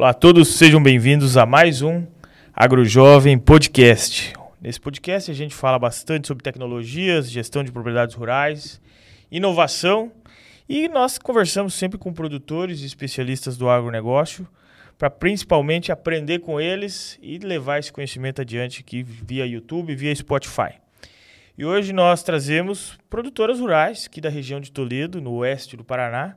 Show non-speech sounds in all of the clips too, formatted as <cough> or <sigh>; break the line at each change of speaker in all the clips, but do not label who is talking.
Olá a todos, sejam bem-vindos a mais um AgroJovem Podcast. Nesse podcast a gente fala bastante sobre tecnologias, gestão de propriedades rurais, inovação e nós conversamos sempre com produtores e especialistas do agronegócio para principalmente aprender com eles e levar esse conhecimento adiante aqui via YouTube, via Spotify. E hoje nós trazemos produtoras rurais aqui da região de Toledo, no oeste do Paraná,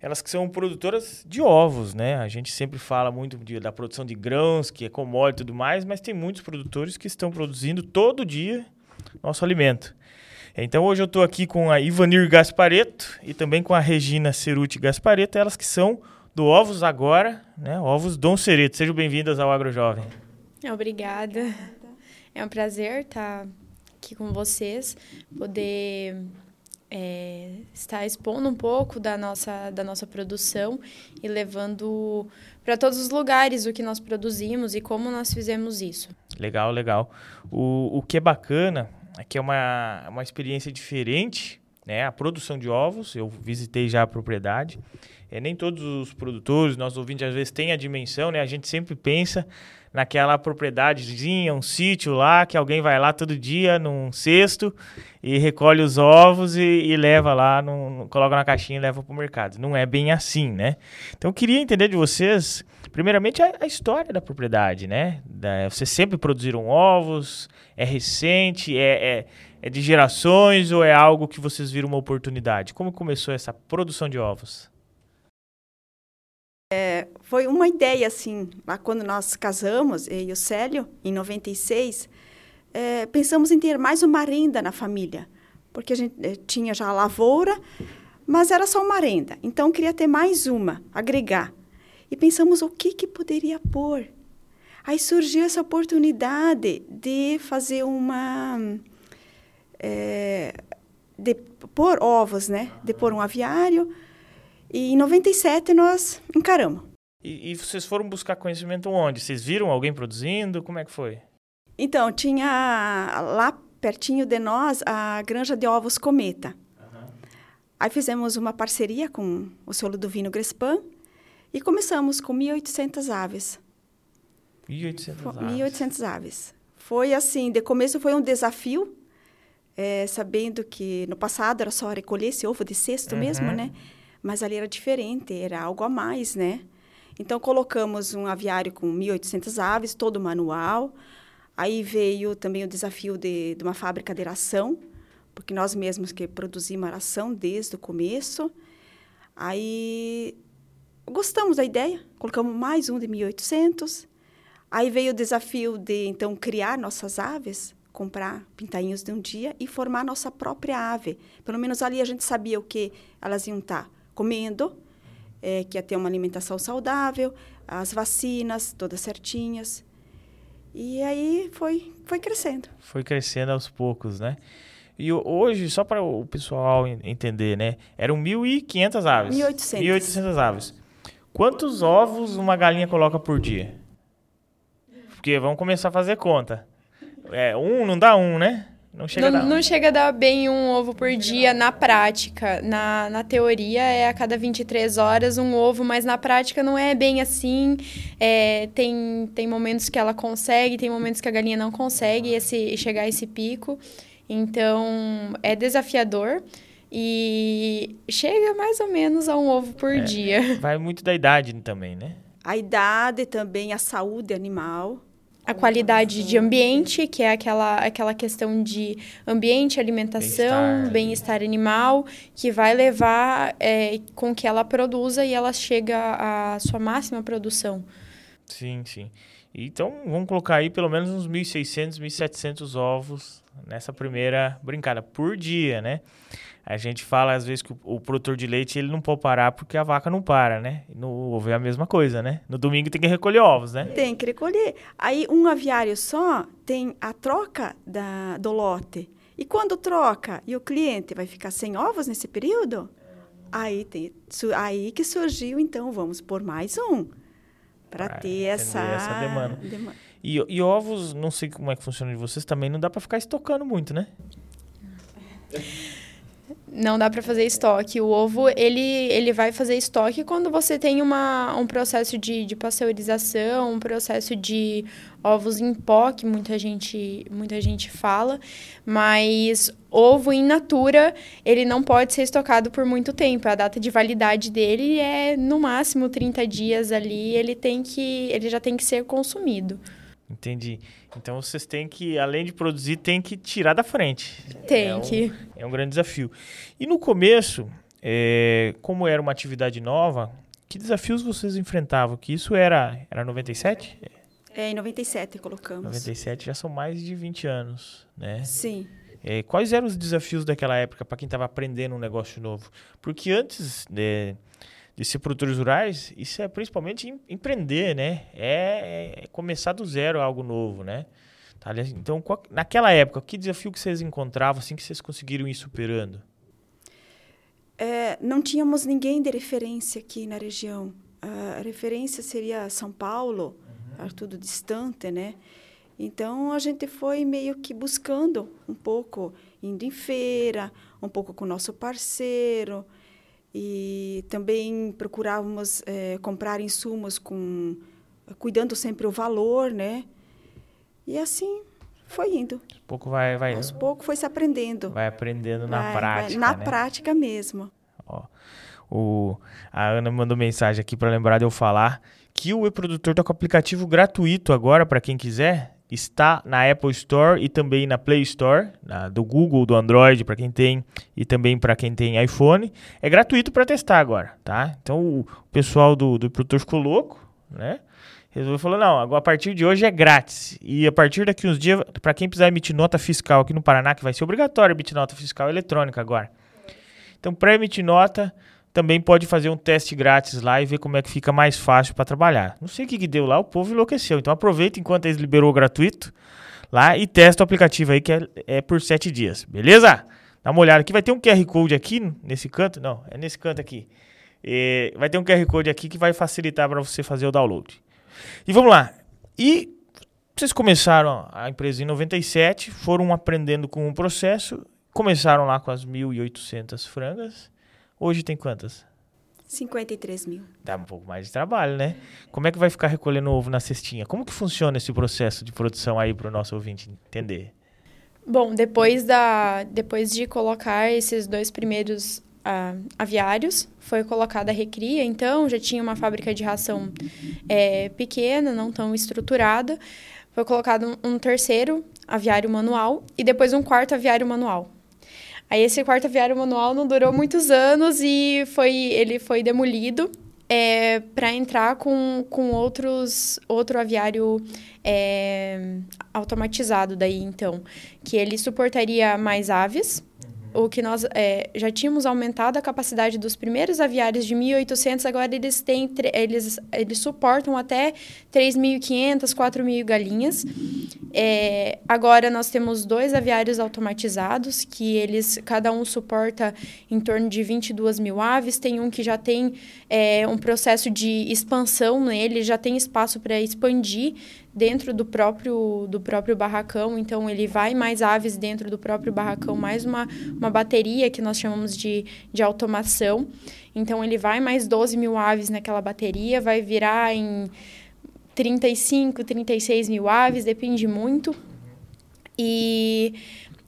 elas que são produtoras de ovos, né? A gente sempre fala muito de, da produção de grãos, que é commodity e tudo mais, mas tem muitos produtores que estão produzindo todo dia nosso alimento. Então hoje eu estou aqui com a Ivanir Gaspareto e também com a Regina Ceruti Gaspareto, elas que são do Ovos Agora, né? Ovos Dom Cereto. Sejam bem-vindas ao AgroJovem.
Obrigada. É um prazer estar aqui com vocês, poder é, está expondo um pouco da nossa, da nossa produção e levando para todos os lugares o que nós produzimos e como nós fizemos isso.
Legal, legal. O, o que é bacana é que é uma, uma experiência diferente, né? A produção de ovos, eu visitei já a propriedade. É, nem todos os produtores, nossos ouvintes, às vezes têm a dimensão, né? A gente sempre pensa naquela propriedadezinha, um sítio lá, que alguém vai lá todo dia num cesto e recolhe os ovos e, e leva lá, coloca na caixinha e leva para o mercado. Não é bem assim, né? Então eu queria entender de vocês, primeiramente, a, a história da propriedade, né? Da, vocês sempre produziram ovos? É recente? É, é, é de gerações ou é algo que vocês viram uma oportunidade? Como começou essa produção de ovos?
É, foi uma ideia, assim, lá quando nós casamos, eu e o Célio, em 96, é, pensamos em ter mais uma renda na família, porque a gente é, tinha já a lavoura, mas era só uma renda. Então, queria ter mais uma, agregar. E pensamos o que, que poderia pôr. Aí surgiu essa oportunidade de fazer uma... É, de pôr ovos, né? De pôr um aviário e em 97 nós encaramos.
E, e, vocês foram buscar conhecimento onde? Vocês viram alguém produzindo? Como é que foi?
Então, tinha lá pertinho de nós a granja de ovos Cometa. Uhum. Aí fizemos uma parceria com o seu Ludovino Grespan e começamos com 1.800 aves.
1.800 aves?
1.800 aves. Foi assim, de começo foi um desafio, é, sabendo que no passado era só recolher esse ovo de cesto uhum. mesmo, né? mas ali era diferente, era algo a mais, né? Então, colocamos um aviário com 1.800 aves, todo manual. Aí veio também o desafio de, de uma fábrica de ração, porque nós mesmos que produzimos a ração desde o começo. Aí gostamos da ideia, colocamos mais um de 1.800. Aí veio o desafio de, então, criar nossas aves, comprar pintainhos de um dia e formar nossa própria ave. Pelo menos ali a gente sabia o que elas iam estar comendo, é, que ia ter uma alimentação saudável, as vacinas todas certinhas. E aí foi, foi crescendo.
Foi crescendo aos poucos, né? E hoje, só para o pessoal entender, né? Eram 1.500 aves.
1.800.
1.800 aves. Quantos ovos uma galinha coloca por dia? Porque vamos começar a fazer conta. É, um não dá um, né? Não chega,
não,
a dar.
não chega a dar bem um ovo por dia na prática. Na, na teoria é a cada 23 horas um ovo, mas na prática não é bem assim. É, tem, tem momentos que ela consegue, tem momentos que a galinha não consegue esse, chegar a esse pico. Então é desafiador. E chega mais ou menos a um ovo por é, dia.
Vai muito da idade também, né?
A idade também, a saúde animal
a qualidade de ambiente, que é aquela, aquela questão de ambiente, alimentação, bem-estar bem animal, que vai levar é, com que ela produza e ela chega à sua máxima produção.
Sim, sim. Então, vamos colocar aí pelo menos uns 1.600, 1.700 ovos nessa primeira brincada por dia, né? A gente fala às vezes que o, o, produtor de leite ele não pode parar porque a vaca não para, né? No ovo é a mesma coisa, né? No domingo tem que recolher ovos, né?
Tem que recolher. Aí um aviário só tem a troca da, do lote. E quando troca e o cliente vai ficar sem ovos nesse período, aí, tem, aí que surgiu, então, vamos por mais um. Para ter essa,
essa demanda. demanda. E, e ovos, não sei como é que funciona de vocês, também não dá para ficar estocando muito, né?
Não dá para fazer estoque. O ovo, ele, ele vai fazer estoque quando você tem uma, um processo de, de pasteurização, um processo de ovos em pó, que muita gente, muita gente fala. Mas ovo in natura, ele não pode ser estocado por muito tempo. A data de validade dele é, no máximo, 30 dias ali. Ele, tem que, ele já tem que ser consumido.
Entendi. Então vocês têm que, além de produzir, tem que tirar da frente.
Tem
é um,
que.
É um grande desafio. E no começo, é, como era uma atividade nova, que desafios vocês enfrentavam? Que isso era, era 97?
É, em 97 colocamos.
97 já são mais de 20 anos, né?
Sim.
É, quais eram os desafios daquela época para quem estava aprendendo um negócio novo? Porque antes, né, de ser produtores rurais, isso é principalmente em, empreender, né? É, é, começar do zero algo novo, né? Tá, então, qual, naquela época, que desafio que vocês encontravam, assim, que vocês conseguiram ir superando?
É, não tínhamos ninguém de referência aqui na região. A referência seria São Paulo, uhum. tudo distante, né? Então, a gente foi meio que buscando um pouco, indo em feira, um pouco com o nosso parceiro, e também procurávamos é, comprar insumos com cuidando sempre o valor, né? E assim foi indo.
Aos pouco vai, vai.
Aos pouco foi se aprendendo.
Vai aprendendo na vai, prática.
Vai, na
né?
prática mesmo.
Ó, o, a Ana mandou mensagem aqui para lembrar de eu falar que o e-produtor está com aplicativo gratuito agora para quem quiser está na Apple Store e também na Play Store, na, do Google, do Android, para quem tem, e também para quem tem iPhone. É gratuito para testar agora, tá? Então o pessoal do, do produtor ficou louco, né? Resolveu falou: não, a partir de hoje é grátis. E a partir daqui uns dias, para quem precisar emitir nota fiscal aqui no Paraná, que vai ser obrigatório emitir nota fiscal eletrônica agora. Então, para emitir nota, também pode fazer um teste grátis lá e ver como é que fica mais fácil para trabalhar. Não sei o que, que deu lá, o povo enlouqueceu. Então aproveita enquanto eles liberou gratuito lá e testa o aplicativo aí que é, é por sete dias, beleza? Dá uma olhada aqui, vai ter um QR Code aqui nesse canto, não, é nesse canto aqui. E vai ter um QR Code aqui que vai facilitar para você fazer o download. E vamos lá. E vocês começaram a empresa em 97, foram aprendendo com o processo, começaram lá com as 1.800 frangas Hoje tem quantas?
53 mil.
Dá um pouco mais de trabalho, né? Como é que vai ficar recolhendo ovo na cestinha? Como que funciona esse processo de produção aí para o nosso ouvinte entender?
Bom, depois, da, depois de colocar esses dois primeiros uh, aviários, foi colocada a recria, então já tinha uma fábrica de ração é, pequena, não tão estruturada. Foi colocado um, um terceiro aviário manual e depois um quarto aviário manual. Aí esse quarto aviário manual não durou muitos anos e foi, ele foi demolido é, para entrar com, com outros, outro aviário é, automatizado daí, então, que ele suportaria mais aves, o que nós é, já tínhamos aumentado a capacidade dos primeiros aviários de 1.800, agora eles têm eles, eles suportam até 3.500, 4.000 galinhas. É, agora nós temos dois aviários automatizados que eles cada um suporta em torno de 22 mil aves. Tem um que já tem é, um processo de expansão nele, já tem espaço para expandir dentro do próprio, do próprio barracão, então ele vai mais aves dentro do próprio barracão, mais uma, uma bateria que nós chamamos de, de automação. Então ele vai mais 12 mil aves naquela bateria, vai virar em 35, 36 mil aves, depende muito. E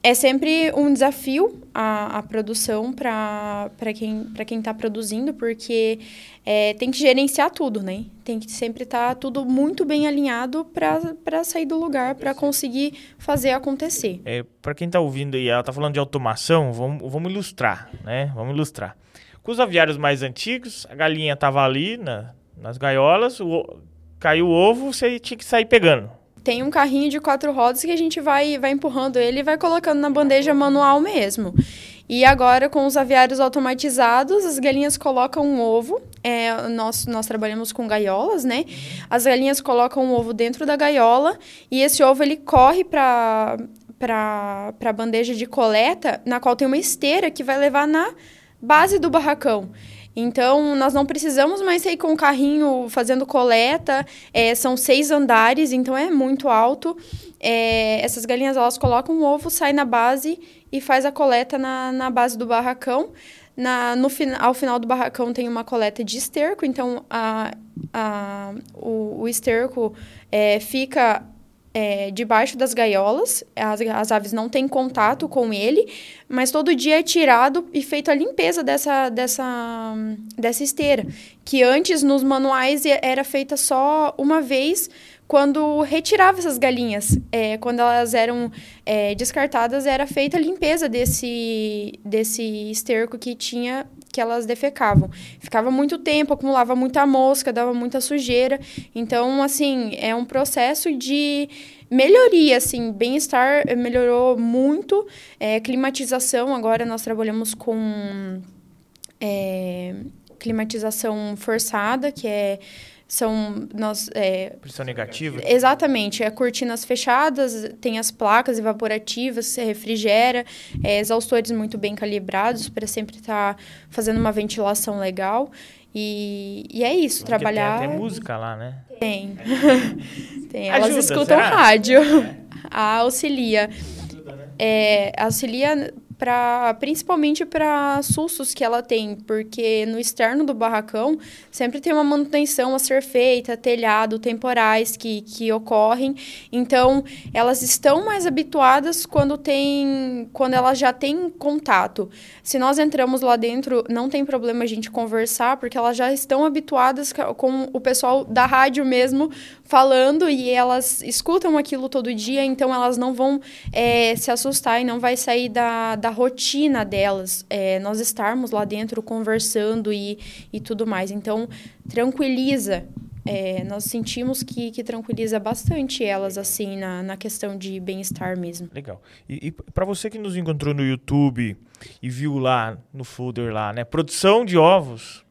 é sempre um desafio a, a produção para quem para quem está produzindo, porque é, tem que gerenciar tudo, né? Tem que sempre estar tá tudo muito bem alinhado para sair do lugar, para conseguir fazer acontecer.
É, para quem está ouvindo aí, ela está falando de automação, vamos, vamos ilustrar, né? Vamos ilustrar. Com os aviários mais antigos, a galinha estava ali na, nas gaiolas, o, caiu o ovo, você tinha que sair pegando
tem um carrinho de quatro rodas que a gente vai, vai empurrando ele e vai colocando na bandeja manual mesmo. E agora, com os aviários automatizados, as galinhas colocam um ovo. É, nós, nós trabalhamos com gaiolas, né? As galinhas colocam um ovo dentro da gaiola e esse ovo ele corre para a bandeja de coleta, na qual tem uma esteira que vai levar na base do barracão. Então, nós não precisamos mais sair com o carrinho fazendo coleta. É, são seis andares, então é muito alto. é, essas galinhas elas colocam o ovo, sai na base e faz a coleta na, na base do barracão. Na, no, ao final do barracão tem uma coleta de esterco, então a, a, o, o esterco é, fica é, debaixo das gaiolas, as, as aves não têm contato com ele, mas todo dia é tirado e feita a limpeza dessa, dessa, dessa esteira, que antes nos manuais era feita só uma vez quando retirava essas galinhas, é, quando elas eram é, descartadas, era feita a limpeza desse, desse esterco que tinha que elas defecavam. Ficava muito tempo, acumulava muita mosca, dava muita sujeira. Então, assim, é um processo de melhoria, assim, bem-estar melhorou muito. É, climatização, agora nós trabalhamos com é, climatização forçada, que é são nós é,
pressão negativa
exatamente é cortinas fechadas tem as placas evaporativas se refrigera é, exaustores muito bem calibrados para sempre estar tá fazendo uma ventilação legal e, e é isso
Porque
trabalhar
tem, tem, música lá né
tem <laughs> tem elas Ajuda, escutam será? rádio é. <laughs> a auxilia Ajuda, né? é, auxilia para principalmente para sustos que ela tem, porque no externo do barracão sempre tem uma manutenção a ser feita, telhado, temporais que, que ocorrem. Então, elas estão mais habituadas quando tem quando elas já têm contato. Se nós entramos lá dentro, não tem problema a gente conversar, porque elas já estão habituadas com o pessoal da rádio mesmo falando e elas escutam aquilo todo dia, então elas não vão é, se assustar e não vai sair da, da rotina delas, é, nós estarmos lá dentro conversando e, e tudo mais. Então, tranquiliza. É, nós sentimos que, que tranquiliza bastante elas, assim, na, na questão de bem-estar mesmo.
Legal. E, e para você que nos encontrou no YouTube e viu lá no folder lá, né? Produção de ovos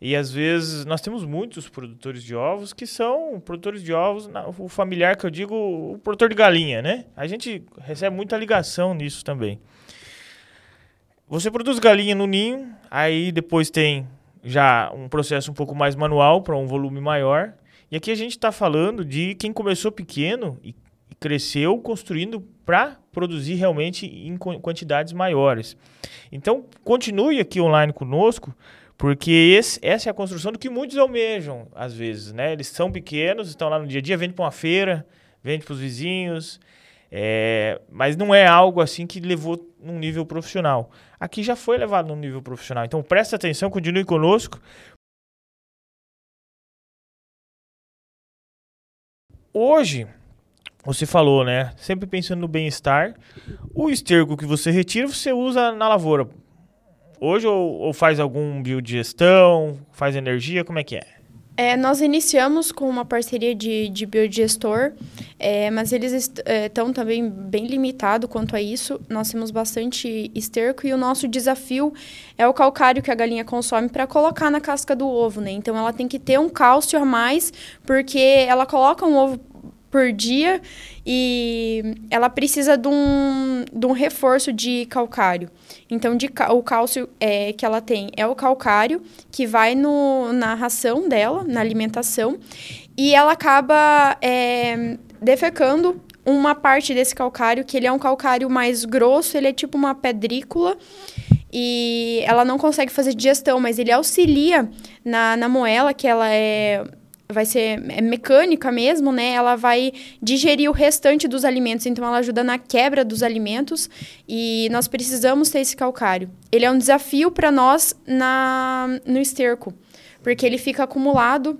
e às vezes nós temos muitos produtores de ovos que são produtores de ovos, o familiar que eu digo, o produtor de galinha, né? A gente recebe muita ligação nisso também. Você produz galinha no ninho, aí depois tem já um processo um pouco mais manual para um volume maior. E aqui a gente está falando de quem começou pequeno e cresceu construindo para produzir realmente em quantidades maiores. Então, continue aqui online conosco, porque esse, essa é a construção do que muitos almejam, às vezes, né? Eles são pequenos, estão lá no dia a dia, vendem para uma feira, vendem para os vizinhos, é, mas não é algo assim que levou num nível profissional. Aqui já foi levado num nível profissional. Então preste atenção, continue conosco. Hoje, você falou, né? Sempre pensando no bem-estar. O esterco que você retira, você usa na lavoura hoje ou, ou faz algum biodigestão, faz energia, como é que é?
É, nós iniciamos com uma parceria de, de biodigestor, é, mas eles estão é, também bem limitados quanto a isso. Nós temos bastante esterco e o nosso desafio é o calcário que a galinha consome para colocar na casca do ovo, né? Então ela tem que ter um cálcio a mais, porque ela coloca um ovo por dia e ela precisa de um, de um reforço de calcário. Então, de, o cálcio é, que ela tem é o calcário, que vai no, na ração dela, na alimentação, e ela acaba é, defecando uma parte desse calcário, que ele é um calcário mais grosso, ele é tipo uma pedrícula, e ela não consegue fazer digestão, mas ele auxilia na, na moela, que ela é vai ser mecânica mesmo, né? Ela vai digerir o restante dos alimentos, então ela ajuda na quebra dos alimentos e nós precisamos ter esse calcário. Ele é um desafio para nós na no esterco, porque ele fica acumulado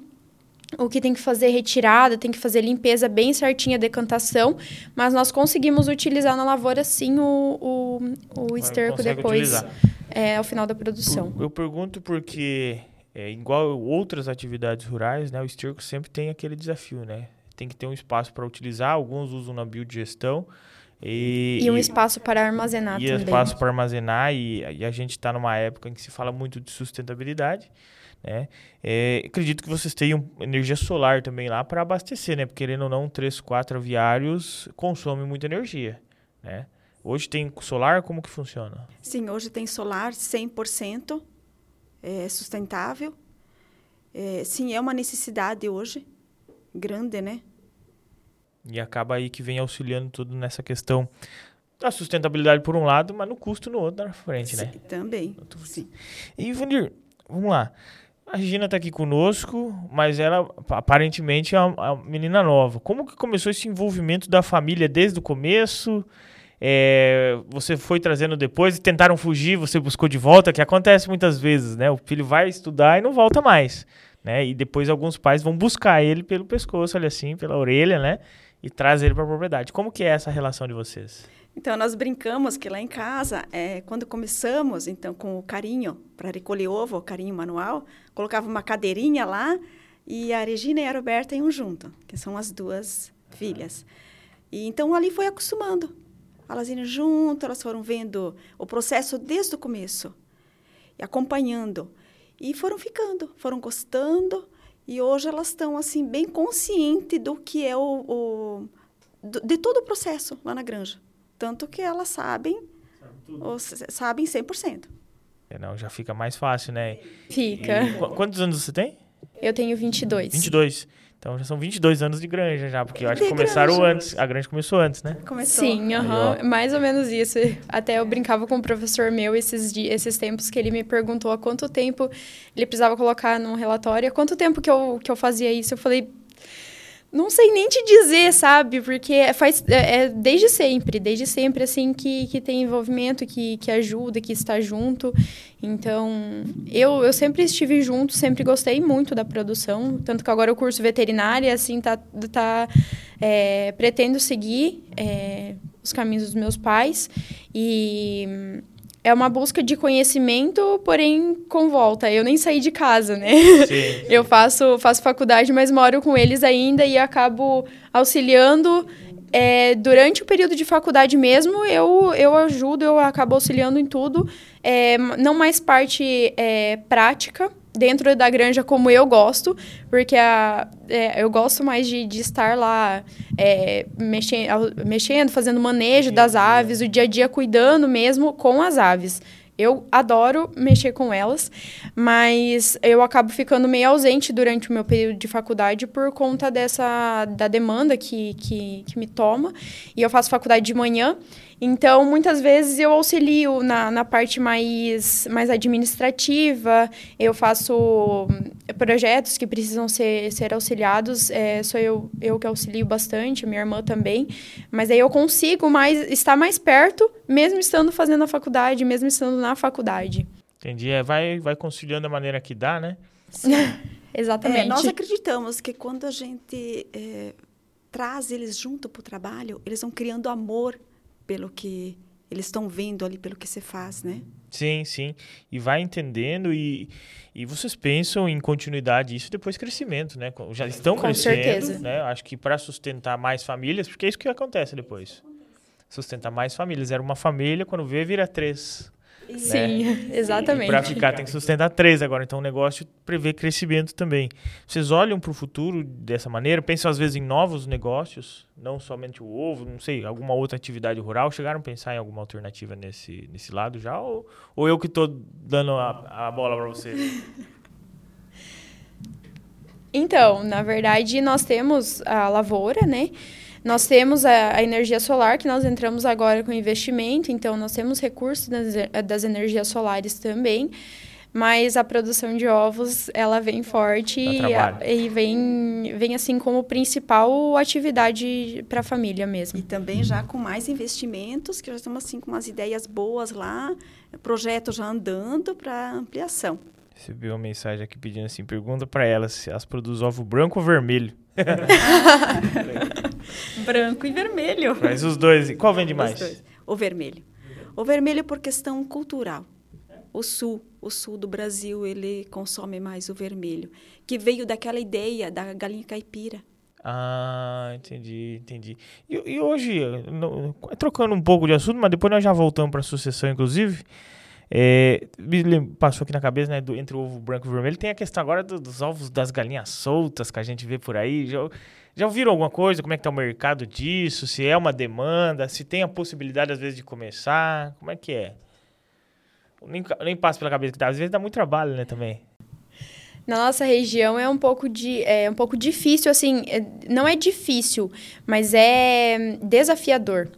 o que tem que fazer retirada, tem que fazer limpeza bem certinha, decantação, mas nós conseguimos utilizar na lavoura sim o, o, o esterco depois, é, ao final da produção.
Eu pergunto porque é, igual outras atividades rurais, né, o esterco sempre tem aquele desafio, né? Tem que ter um espaço para utilizar, alguns usam na biodigestão.
E, e um espaço para armazenar
e
também.
E espaço para armazenar, e, e a gente está numa época em que se fala muito de sustentabilidade. Né? É, acredito que vocês tenham energia solar também lá para abastecer, né? Porque querendo ou não, 3, 4 aviários consomem muita energia, né? Hoje tem solar, como que funciona?
Sim, hoje tem solar 100% é, sustentável. É, sim, é uma necessidade hoje, grande, né?
E acaba aí que vem auxiliando tudo nessa questão da sustentabilidade por um lado, mas no custo no outro na frente, né?
Sim, também. Sim.
E, Vandir, vamos lá. A Regina está aqui conosco, mas ela aparentemente é uma, uma, menina nova. Como que começou esse envolvimento da família desde o começo? É, você foi trazendo depois e tentaram fugir, você buscou de volta, que acontece muitas vezes, né? O filho vai estudar e não volta mais, né? E depois alguns pais vão buscar ele pelo pescoço, assim, pela orelha, né? E traz ele para a propriedade. Como que é essa relação de vocês?
Então, nós brincamos que lá em casa, é, quando começamos, então, com o carinho, para recolher ovo, o carinho manual, colocava uma cadeirinha lá e a Regina e a Roberta iam junto, que são as duas filhas. E então, ali foi acostumando. Elas iam junto, elas foram vendo o processo desde o começo, e acompanhando. E foram ficando, foram gostando, e hoje elas estão, assim, bem conscientes do que é o, o de todo o processo lá na granja. Tanto que elas sabem, ou, sabem 100%.
É, não, já fica mais fácil, né?
Fica.
E, quantos anos você tem?
Eu tenho 22.
22. Então já são 22 anos de granja já, porque eu acho que começaram granja. antes. A granja começou antes, né?
Começou. Sim, uhum, mais ou menos isso. Até eu brincava com um professor meu esses, dias, esses tempos que ele me perguntou há quanto tempo ele precisava colocar num relatório, há quanto tempo que eu, que eu fazia isso. Eu falei, não sei nem te dizer, sabe? Porque faz é, é, desde sempre, desde sempre assim que, que tem envolvimento, que, que ajuda, que está junto. Então, eu, eu sempre estive junto, sempre gostei muito da produção, tanto que agora o curso veterinário assim tá tá é, pretendo seguir é, os caminhos dos meus pais e é uma busca de conhecimento, porém com volta. Eu nem saí de casa, né? <laughs> Sim. Eu faço, faço faculdade, mas moro com eles ainda e acabo auxiliando. É, durante o período de faculdade mesmo, eu, eu ajudo, eu acabo auxiliando em tudo. É, não mais parte é, prática, dentro da granja como eu gosto, porque a, é, eu gosto mais de, de estar lá é, mexendo, mexendo, fazendo manejo das aves, o dia a dia cuidando mesmo com as aves. Eu adoro mexer com elas, mas eu acabo ficando meio ausente durante o meu período de faculdade por conta dessa da demanda que, que, que me toma. E eu faço faculdade de manhã, então, muitas vezes eu auxilio na, na parte mais, mais administrativa, eu faço projetos que precisam ser, ser auxiliados, é, sou eu, eu que auxilio bastante, minha irmã também, mas aí eu consigo mais, estar mais perto, mesmo estando fazendo a faculdade, mesmo estando na faculdade.
Entendi, é, vai, vai conciliando da maneira que dá, né?
Sim. <laughs> Exatamente. É, nós acreditamos que quando a gente é, traz eles junto para o trabalho, eles vão criando amor pelo que eles estão vendo ali, pelo que você faz, né?
Sim, sim. E vai entendendo e, e vocês pensam em continuidade isso depois crescimento, né? Já estão Com crescendo, certeza. né? Acho que para sustentar mais famílias, porque é isso que acontece depois. Sustentar mais famílias. Era uma família, quando vê, vira três.
Sim, né? <laughs> exatamente.
Para ficar tem que sustentar três agora. Então o negócio prevê crescimento também. Vocês olham para o futuro dessa maneira? Pensam às vezes em novos negócios, não somente o ovo, não sei, alguma outra atividade rural. Chegaram a pensar em alguma alternativa nesse, nesse lado já? Ou, ou eu que estou dando a, a bola para você?
Então, na verdade, nós temos a lavoura, né? Nós temos a, a, energia solar, que nós entramos agora com investimento, então nós temos recursos das, das energias solares também. Mas a produção de ovos, ela vem forte e, e, vem, vem assim como principal atividade para a família mesmo.
E também já com mais investimentos, que já estamos assim com umas ideias boas lá, projeto já andando para ampliação.
Recebi uma mensagem aqui pedindo assim, pergunta para elas se elas produzem ovo branco ou vermelho. <laughs>
Branco e vermelho.
Mas os dois. Qual vende mais?
O vermelho. O vermelho por questão cultural. O sul, o sul do Brasil, ele consome mais o vermelho, que veio daquela ideia da galinha caipira.
Ah, entendi, entendi. E, e hoje, no, trocando um pouco de assunto, mas depois nós já voltamos para a sucessão, inclusive. É, passou aqui na cabeça, né, do, entre o ovo branco e o vermelho, tem a questão agora do, dos ovos das galinhas soltas que a gente vê por aí. Já, já ouviram alguma coisa? Como é que tá o mercado disso? Se é uma demanda? Se tem a possibilidade, às vezes, de começar? Como é que é? Nem, nem passa pela cabeça que dá. Às vezes dá muito trabalho, né, também.
Na nossa região é um pouco, de, é um pouco difícil, assim, é, não é difícil, mas é desafiador.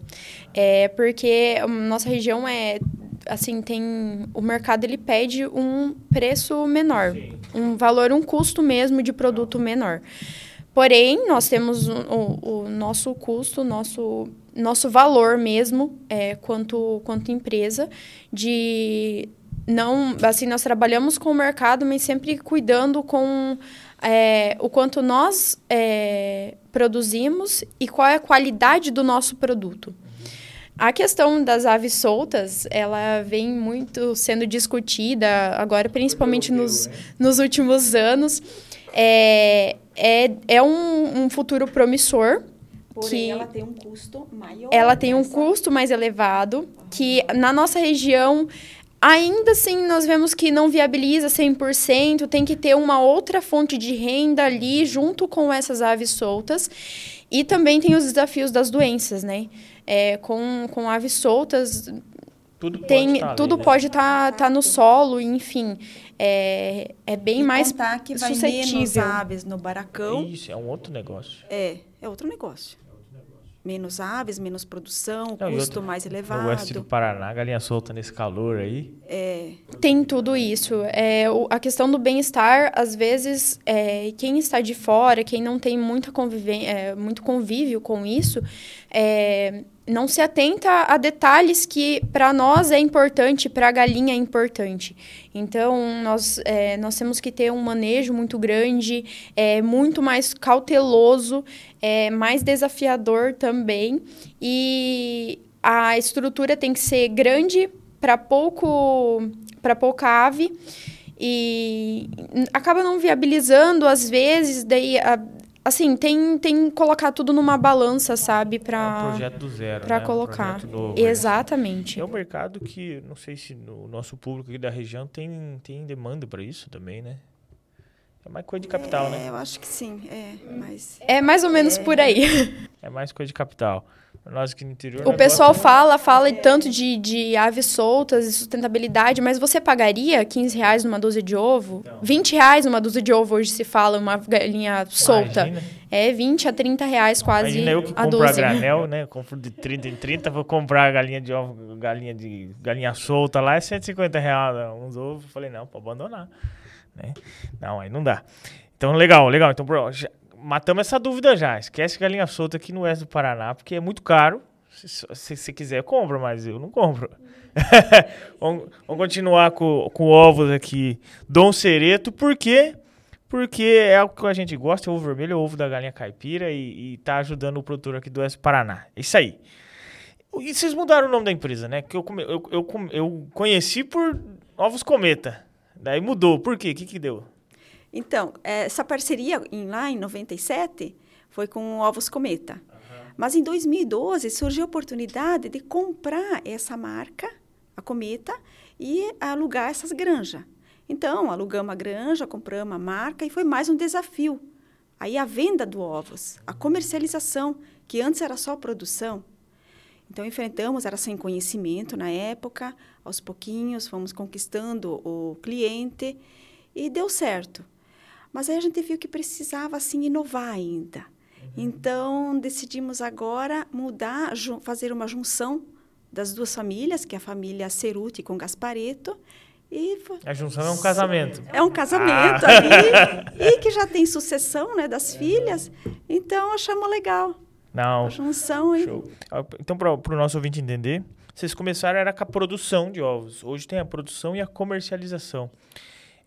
É porque a nossa região é assim tem o mercado ele pede um preço menor, Sim. um valor, um custo mesmo de produto menor. Porém, nós temos o, o, o nosso custo, nosso nosso valor mesmo, é, quanto quanto empresa de não, assim, nós trabalhamos com o mercado, mas sempre cuidando com é, o quanto nós é, produzimos e qual é a qualidade do nosso produto. A questão das aves soltas, ela vem muito sendo discutida agora, principalmente nos, nos últimos anos. É, é, é um, um futuro promissor,
Porém, que ela tem um custo maior.
Ela tem um custo mais elevado, que na nossa região Ainda assim, nós vemos que não viabiliza 100%, tem que ter uma outra fonte de renda ali junto com essas aves soltas. E também tem os desafios das doenças, né? É, com, com aves soltas,
tudo
tem,
pode tá
tudo
ali, né?
pode estar tá, tá no solo, enfim. É, é bem
e
mais
contar que vai suscetível. menos aves no baracão.
Isso, é um outro negócio.
É, é outro negócio menos aves, menos produção, Não, custo outro, mais elevado.
No oeste do Paraná, galinha solta nesse calor aí.
É.
Tem tudo isso. É, o, a questão do bem-estar, às vezes, é, quem está de fora, quem não tem muita é, muito convívio com isso, é, não se atenta a detalhes que para nós é importante, para a galinha é importante. Então, nós, é, nós temos que ter um manejo muito grande, é, muito mais cauteloso, é, mais desafiador também. E a estrutura tem que ser grande para pouco para pouca ave e acaba não viabilizando às vezes daí a, assim, tem, tem que colocar tudo numa balança, sabe? Pra,
é um projeto do zero,
Pra
né?
colocar.
Um novo,
Exatamente.
É um mercado que, não sei se no nosso público aqui da região tem, tem demanda para isso também, né? É mais coisa de capital,
é,
né?
Eu acho que sim, é, mas...
É mais ou menos
é,
por aí.
É mais coisa de capital. Nós aqui no interior...
O pessoal fala, fala tanto de, de aves soltas e sustentabilidade, mas você pagaria 15 reais numa dúzia de ovo? Não. 20 reais numa dúzia de ovo, hoje se fala, uma galinha solta. Imagina. É 20 a 30 reais quase
Imagina eu que
a
compro a granel, né? compro de 30 em 30, vou comprar galinha de ovo, galinha de galinha solta lá, é 150 reais uns ovos. Falei, não, pode abandonar. Né? Não, aí não dá. Então, legal, legal. Então, bro, já, matamos essa dúvida já. Esquece galinha solta aqui no oeste do Paraná, porque é muito caro. Se você quiser, compra, mas eu não compro. <laughs> vamos, vamos, continuar com, com ovos aqui. Dom Cereto, por quê? Porque é o que a gente gosta, é ovo vermelho, é ovo da galinha caipira e, e tá ajudando o produtor aqui do Oeste do Paraná. Isso aí. E vocês mudaram o nome da empresa, né? Que eu, eu, eu, eu conheci por Ovos Cometa. Daí mudou. Por quê? O que, que deu?
Então, essa parceria em, lá em 97 foi com Ovos Cometa. Uhum. Mas em 2012 surgiu a oportunidade de comprar essa marca, a Cometa, e alugar essas granjas. Então, alugamos a granja, compramos a marca e foi mais um desafio. Aí a venda do ovos, a comercialização, que antes era só produção. Então, enfrentamos, era sem conhecimento na época, aos pouquinhos fomos conquistando o cliente e deu certo. Mas aí a gente viu que precisava assim inovar ainda. Uhum. Então decidimos agora mudar, fazer uma junção das duas famílias, que é a família Ceruti com Gaspareto. E
a junção é um casamento.
É um casamento ah. ali <laughs> e que já tem sucessão, né, das filhas. Então achamos legal.
Não.
A junção aí.
Então para o nosso ouvinte entender, vocês começaram era com a produção de ovos. Hoje tem a produção e a comercialização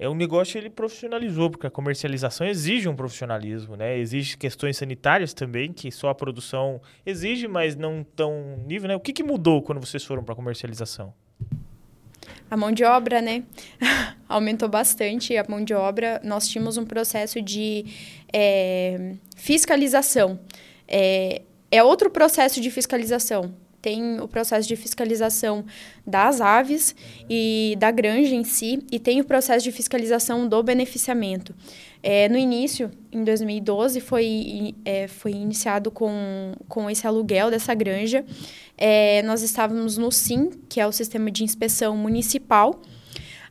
é um negócio ele profissionalizou, porque a comercialização exige um profissionalismo, né? Exige questões sanitárias também, que só a produção exige, mas não tão nível, né? O que, que mudou quando vocês foram para a comercialização?
A mão de obra, né? <laughs> Aumentou bastante a mão de obra. Nós tínhamos um processo de é, fiscalização. É, é outro processo de fiscalização tem o processo de fiscalização das aves e da granja em si, e tem o processo de fiscalização do beneficiamento. É, no início, em 2012, foi, é, foi iniciado com, com esse aluguel dessa granja. É, nós estávamos no SIM, que é o Sistema de Inspeção Municipal.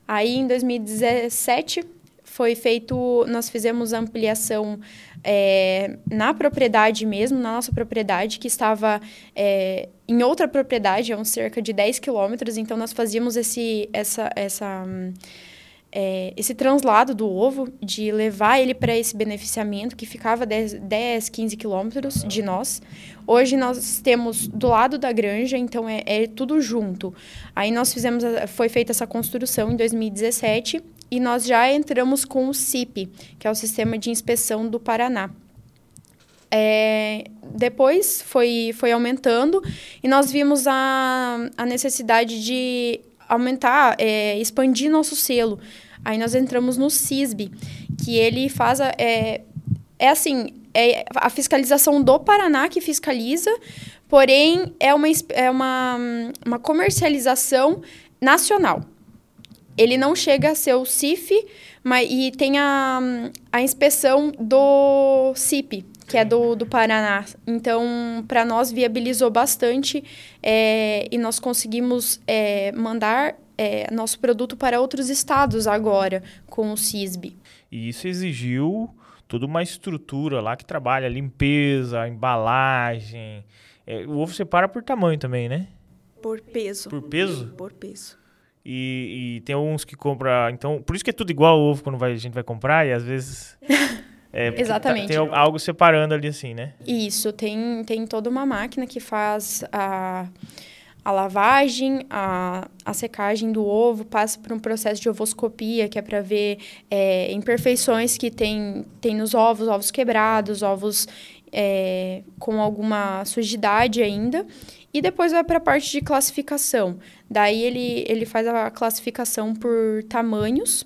Aí, em 2017, foi feito, nós fizemos ampliação é, na propriedade mesmo, na nossa propriedade, que estava é, em outra propriedade, a uns cerca de 10 quilômetros, então nós fazíamos esse, essa, essa, é, esse translado do ovo, de levar ele para esse beneficiamento, que ficava 10, 10 15 quilômetros de nós. Hoje nós temos do lado da granja, então é, é tudo junto. Aí nós fizemos, foi feita essa construção em 2017 e nós já entramos com o CIP, que é o Sistema de Inspeção do Paraná. É, depois foi, foi aumentando e nós vimos a, a necessidade de aumentar, é, expandir nosso selo. Aí nós entramos no CISB, que ele faz. A, é, é assim, é a fiscalização do Paraná que fiscaliza, porém é uma, é uma, uma comercialização nacional ele não chega a ser o CIF, mas, e tem a, a inspeção do CIP, que é do, do Paraná. Então, para nós, viabilizou bastante é, e nós conseguimos é, mandar é, nosso produto para outros estados agora, com o CISB.
E isso exigiu toda uma estrutura lá que trabalha limpeza, embalagem. É, o ovo separa por tamanho também, né?
Por peso.
Por peso?
Por peso.
E, e tem alguns que compram. Então, por isso que é tudo igual o ovo quando vai, a gente vai comprar, e às vezes. <laughs>
É, tá, Exatamente.
Tá, tem algo separando ali assim, né?
Isso, tem, tem toda uma máquina que faz a, a lavagem, a, a secagem do ovo, passa por um processo de ovoscopia, que é para ver é, imperfeições que tem, tem nos ovos, ovos quebrados, ovos é, com alguma sujidade ainda. E depois vai para a parte de classificação. Daí ele, ele faz a classificação por tamanhos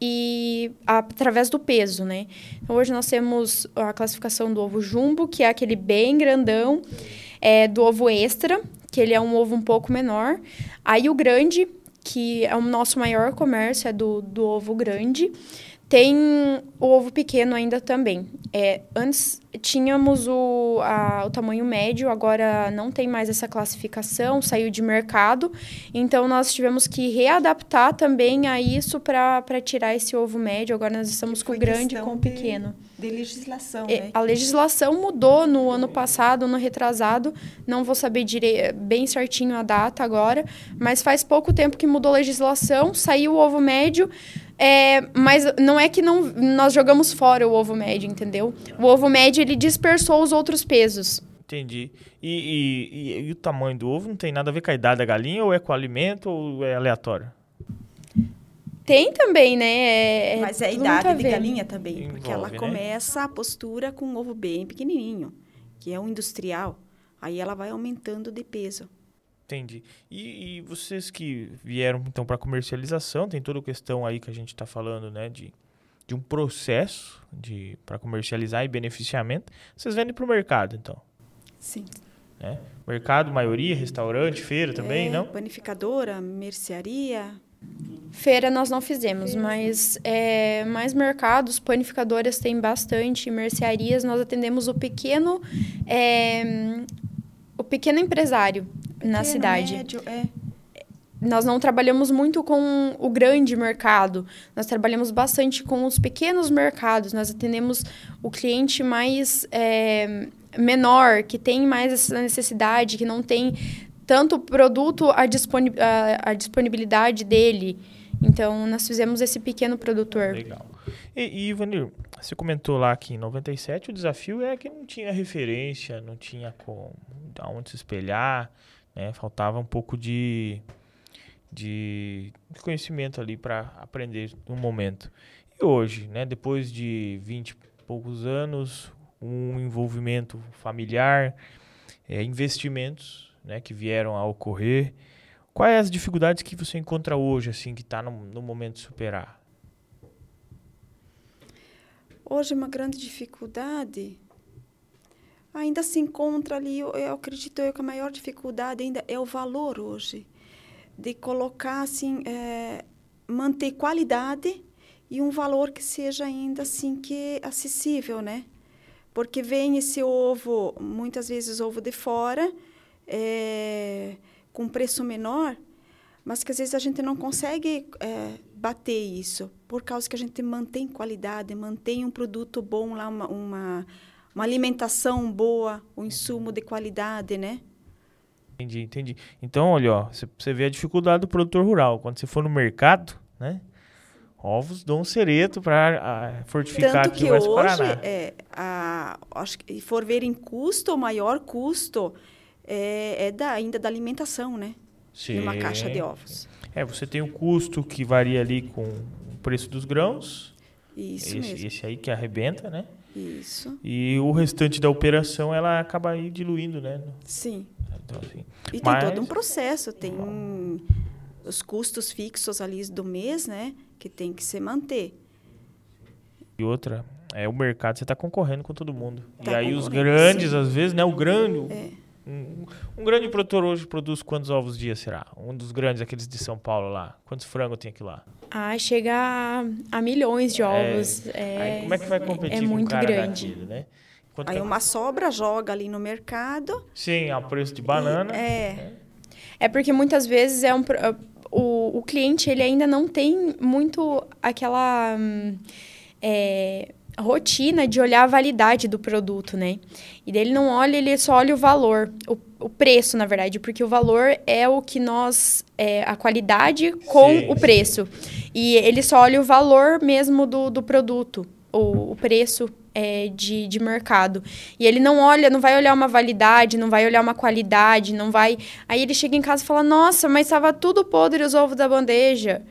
e através do peso, né? Então, hoje nós temos a classificação do ovo jumbo, que é aquele bem grandão, é, do ovo extra, que ele é um ovo um pouco menor. Aí o grande, que é o nosso maior comércio, é do, do ovo grande. Tem o ovo pequeno ainda também. É, antes tínhamos o, a, o tamanho médio, agora não tem mais essa classificação, saiu de mercado. Então, nós tivemos que readaptar também a isso para tirar esse ovo médio. Agora, nós estamos com o grande e com o pequeno.
De, de legislação,
é,
né?
A legislação mudou no ano passado, no retrasado. Não vou saber dire... bem certinho a data agora, mas faz pouco tempo que mudou a legislação, saiu o ovo médio. É, mas não é que não, nós jogamos fora o ovo médio, entendeu? O ovo médio, ele dispersou os outros pesos.
Entendi. E, e, e, e, o tamanho do ovo não tem nada a ver com a idade da galinha, ou é com o alimento, ou é aleatório?
Tem também, né? É,
é Mas é a idade de galinha também, Envolve, porque ela né? começa a postura com um ovo bem pequenininho, que é um industrial. Aí ela vai aumentando de peso.
Entendi. E, e vocês que vieram então para comercialização, tem toda a questão aí que a gente está falando, né, de, de um processo de para comercializar e beneficiamento. Vocês vendem para o mercado, então?
Sim.
Né? Mercado, maioria, restaurante, feira também,
é,
não?
Panificadora, mercearia.
Feira nós não fizemos, mas é, mais mercados, panificadoras tem bastante, mercearias nós atendemos o pequeno, é, o pequeno empresário na cidade.
Médio, é.
Nós não trabalhamos muito com o grande mercado, nós trabalhamos bastante com os pequenos mercados, nós atendemos o cliente mais é, menor, que tem mais essa necessidade, que não tem tanto produto à, disponibilidade dele. Então, nós fizemos esse pequeno produtor.
Legal. E, e Ivanir, você comentou lá que em 97 o desafio é que não tinha referência, não tinha como, aonde se espelhar. Né? Faltava um pouco de, de conhecimento ali para aprender no momento. E hoje, né, depois de 20 e poucos anos, um envolvimento familiar, é, investimentos né, que vieram a ocorrer. Quais as dificuldades que você encontra hoje, assim, que está no, no momento de superar?
Hoje, uma grande dificuldade ainda se encontra ali, eu, eu acredito eu, que a maior dificuldade ainda é o valor hoje, de colocar, assim, é, manter qualidade e um valor que seja ainda assim que acessível, né? Porque vem esse ovo, muitas vezes ovo de fora, é, com preço menor, mas que às vezes a gente não consegue é, bater isso, por causa que a gente mantém qualidade, mantém um produto bom lá, uma, uma, uma alimentação boa, um insumo de qualidade, né?
Entendi, entendi. Então, olha, ó, você, vê a dificuldade do produtor rural. Quando você for no mercado, né? Ovos Dom Cereto para fortificar
Tanto
aqui
que hoje, é, a, acho que for ver em custo, o maior custo é, é da, ainda da alimentação, né?
Sim.
Numa caixa de ovos.
É, você tem o custo que varia ali com o preço dos grãos.
Isso
esse,
mesmo.
esse aí que arrebenta, né?
Isso.
E o restante da operação ela acaba aí diluindo, né?
Sim.
Então, assim,
E
Mas-
tem todo um processo, tem os custos fixos ali do mês, né? Que tem que se manter.
E outra, é o mercado, você está concorrendo com todo mundo. e
Tá
aí os grandes,
sim.
às vezes, né? O grande.
É.
Um, um grande produtor hoje produz quantos ovos dia será? Um dos grandes, aqueles de São Paulo lá. Quantos frangos tem aqui lá?
Ah, chega a, a milhões de ovos. É,
aí como é que vai competir
é
com um
muito
cara
grande.
daquele, né? Quanto
Aí
que-
uma sobra joga ali no mercado.
Sim, ao preço de banana.
É.
É porque muitas vezes é um o, o cliente ele ainda não tem muito aquela hum, é, rotina de olhar a validade do produto, né? E daí ele não olha, ele só olha o valor, o, o preço, na verdade, porque o valor é o que nós é a qualidade com
Sim,
o
sim.
preço. E ele só olha o valor mesmo do, do produto, o, o preço é, de, de mercado. E ele não olha, não vai olhar uma validade, não vai olhar uma qualidade, não vai. Aí ele chega em casa e fala: Nossa, mas estava tudo podre os ovos da bandeja.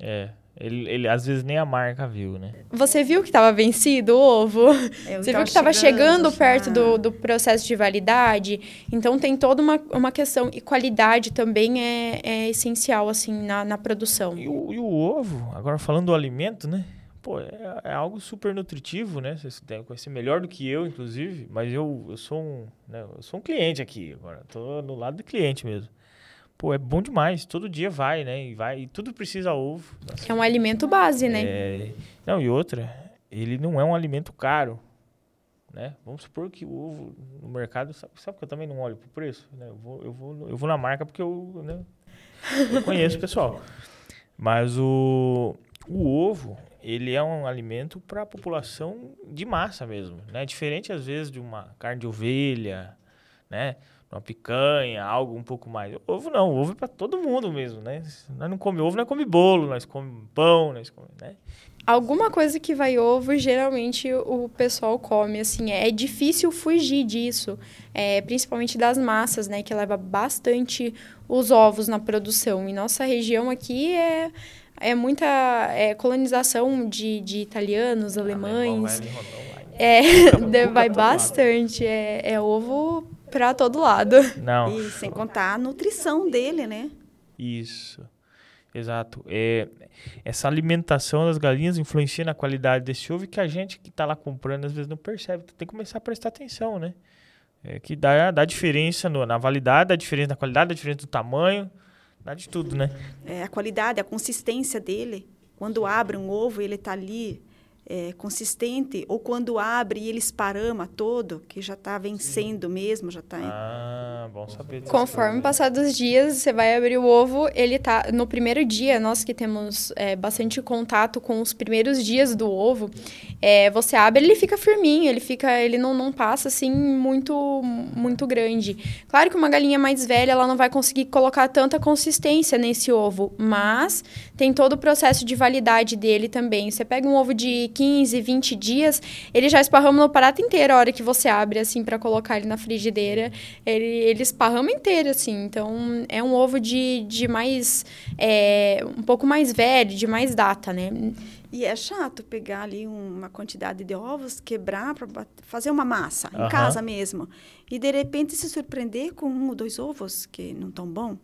É. Ele, ele às vezes nem a marca viu, né?
Você viu que estava vencido o ovo?
É,
Você viu que estava chegando perto do, do processo de validade? Então tem toda uma, uma questão. E qualidade também é, é essencial, assim, na, na produção.
E o, e o ovo, agora falando do alimento, né? Pô, é, é algo super nutritivo, né? Vocês devem conhecer melhor do que eu, inclusive. Mas eu, eu sou um, né, eu sou um cliente aqui agora. Tô no lado do cliente mesmo. Pô, é bom demais. Todo dia vai, né? E vai, e tudo precisa ovo. Nossa,
É um alimento base, né?
É, não, e outra, ele não é um alimento caro, né? Vamos supor que o ovo no mercado, sabe, sabe que eu também não olho pro preço, né? Eu vou, eu vou, eu vou na marca porque eu, né, eu conheço o pessoal. Mas o, o ovo, ele é um alimento para a população de massa mesmo, né? Diferente às vezes de uma carne de ovelha, né? Uma picanha, algo um pouco mais. Ovo não, ovo é para todo mundo mesmo, né? Nós não comemos ovo, nós comemos bolo, nós comemos pão, nós comemos, né?
Alguma coisa que vai ovo, geralmente o pessoal come, assim, é difícil fugir disso, é, principalmente das massas, né, que leva bastante os ovos na produção. E nossa região aqui é, é muita é, colonização de, de italianos, alemães,
Rondon, vai.
é, vai <laughs> bastante, é, é ovo pra todo lado.
Não,
E sem contar a nutrição dele, né?
isso. Exato. É, essa alimentação das galinhas influencia na qualidade desse ovo que a gente que está lá comprando às vezes não percebe. Tem que começar a prestar atenção, né? É, que dá, dá diferença no- na validade, dá diferença na qualidade, dá diferença do tamanho, dá de tudo, né?
É, a qualidade, a consistência dele. Quando abre um ovo, ele está ali é, consistente. Ou quando abre e ele esparama todo, que já está vencendo mesmo, já está...
Ah, bom saber.
Conforme
coisas, né?
passar dos dias, você vai abrir o ovo, ele tá. No primeiro dia, nós que temos é, bastante contato com os primeiros dias do ovo, é, você abre, ele fica firminho, ele fica. Ele não, não passa assim muito, muito grande. Claro que uma galinha mais velha, ela não vai conseguir colocar tanta consistência nesse ovo, mas tem todo o processo de validade dele também. Você pega um ovo de 15, 20 dias, ele já esparrama no prato inteiro a hora que você abre, assim, para colocar ele na frigideira. Ele, ele esparrama inteiro, assim. Então, é um ovo de, de mais... é, um pouco mais velho, de mais data, né?
E é chato pegar ali uma quantidade de ovos, quebrar para fazer uma massa, em
Aham.
casa mesmo. E de repente se surpreender com um ou dois ovos que não estão bom.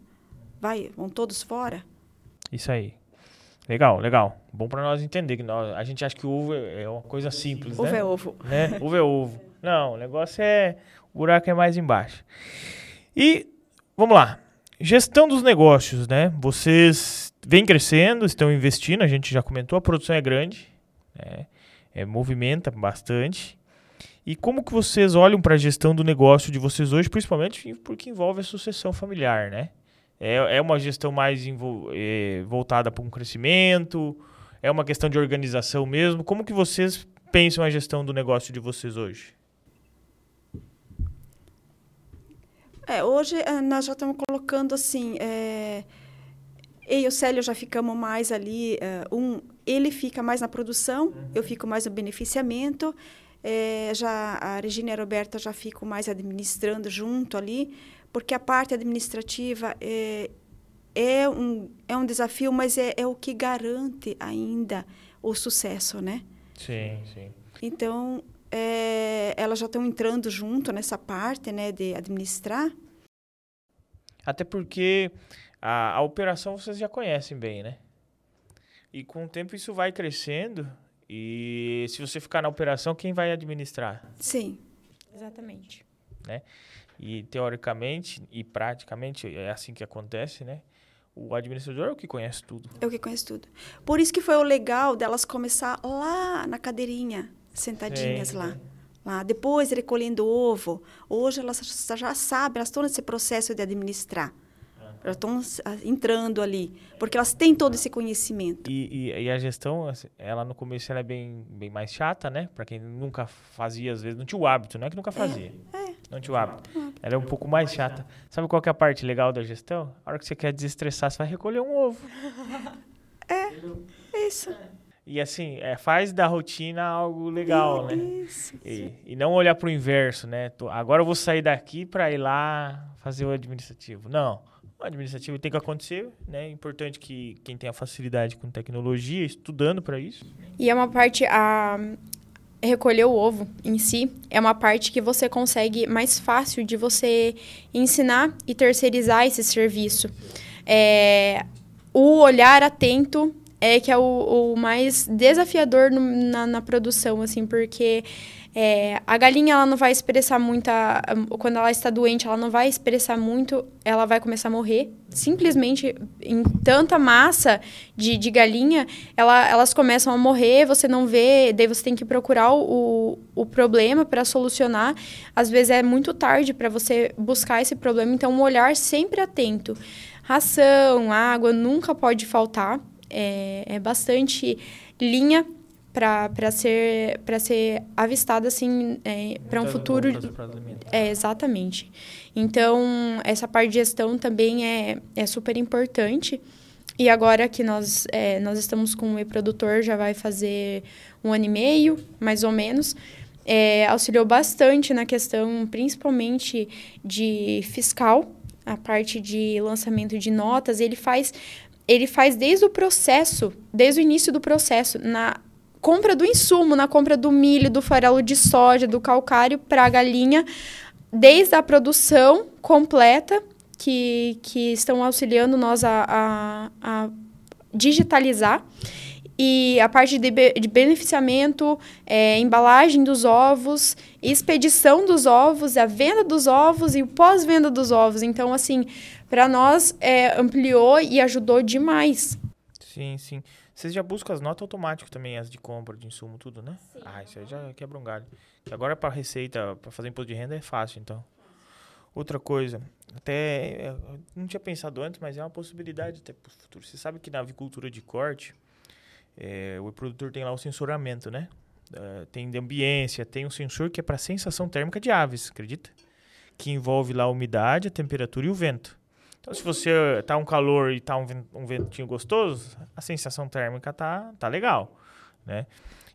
Vai, vão todos fora.
Isso aí. Legal, legal. Bom para nós entender que nós, a gente acha que ovo é é uma coisa simples,
Ovo
né?
é ovo.
né? Ovo é ovo. Não, o negócio é. O buraco é mais embaixo. E vamos lá. Gestão dos negócios, né? Vocês vêm crescendo, estão investindo, a gente já comentou, a produção é grande, né? É, movimenta bastante. E como que vocês olham para a gestão do negócio de vocês hoje, principalmente porque envolve a sucessão familiar, né? É, é uma gestão mais é, voltada para um crescimento? É uma questão de organização mesmo? Como que vocês pensam a gestão do negócio de vocês hoje?
É, hoje eh, nós já estamos colocando assim, é, eu e o Célio já ficamos mais ali, é, um, ele fica mais na produção, uhum. eu fico mais no beneficiamento, é, já a Regina e a Roberta já ficam mais administrando junto ali, porque a parte administrativa é, é, um, é um desafio, mas é, é o que garante ainda o sucesso, né?
Sim, sim.
Então, é, elas já estão entrando junto nessa parte, né, de administrar.
Até porque a, a operação vocês já conhecem bem, né? E com o tempo isso vai crescendo e se você ficar na operação, quem vai administrar?
Sim.
Exatamente.
Né? E teoricamente e praticamente é assim que acontece, né? O administrador é o que conhece tudo.
É o que conhece tudo. Por isso que foi o legal delas começar lá na cadeirinha, sentadinhas Sim. lá. Lá, depois recolhendo ovo. Hoje elas já sabem, elas estão nesse processo de administrar. Elas estão ah, entrando ali, porque elas têm todo esse conhecimento.
E, e, e, a gestão, assim, ela no começo ela é bem, bem mais chata, né? Para quem nunca fazia, às vezes, não tinha o hábito, não é que nunca fazia. É, é. Não tinha o hábito. Ela é um pouco mais chata. Sabe qual é a parte legal da gestão? A hora que você quer desestressar, você vai recolher um ovo.
É, isso.
E assim, é, faz da rotina algo legal, né? Isso. E, e não olhar para o inverso, né? Tô, agora eu vou sair daqui para ir lá fazer o administrativo. Não administrativo tem que acontecer, né? É importante que quem tenha facilidade com tecnologia, estudando para isso.
E é uma parte a recolher o ovo em si é uma parte que você consegue mais fácil de você ensinar e terceirizar esse serviço. É, o olhar atento é que é o, o mais desafiador no, na, na produção, assim, porque é, a galinha ela não vai expressar muita. Quando ela está doente, ela não vai expressar muito, ela vai começar a morrer. Simplesmente em tanta massa de, de galinha, ela, elas começam a morrer, você não vê, daí você tem que procurar o, o problema para solucionar. Às vezes é muito tarde para você buscar esse problema, então um olhar sempre atento. Ração, água nunca pode faltar. É, é bastante linha para ser para ser avistada assim é, para um futuro é exatamente. Então essa parte de gestão também é, é super importante. E agora que nós é, nós estamos com o e-produtor já vai fazer um ano e meio mais ou menos é, auxiliou bastante na questão principalmente de fiscal a parte de lançamento de notas. Ele faz ele faz desde o processo desde o início do processo na compra do insumo, na compra do milho, do farelo de soja, do calcário para a galinha, desde a produção completa, que, que estão auxiliando nós a, a, a digitalizar e a parte de, de beneficiamento, é, embalagem dos ovos, expedição dos ovos, a venda dos ovos e o pós-venda dos ovos. Então, assim, para nós é, ampliou e ajudou demais.
Sim, sim. Vocês já buscam as notas automáticas também, as de compra, de insumo, tudo, né?
Sim.
Ah, isso aí já quebra um galho. Agora para receita, para fazer imposto de renda é fácil, então. Outra coisa, até eu não tinha pensado antes, mas é uma possibilidade até para o futuro. Você sabe que na avicultura de corte, é, o produtor tem lá o sensoramento, né? Uh, tem de ambiência, tem um sensor que é para sensação térmica de aves, acredita? Que envolve lá a umidade, a temperatura e o vento. Então, se você tá um calor e tá um, ventinho gostoso, a sensação térmica tá, tá legal, né?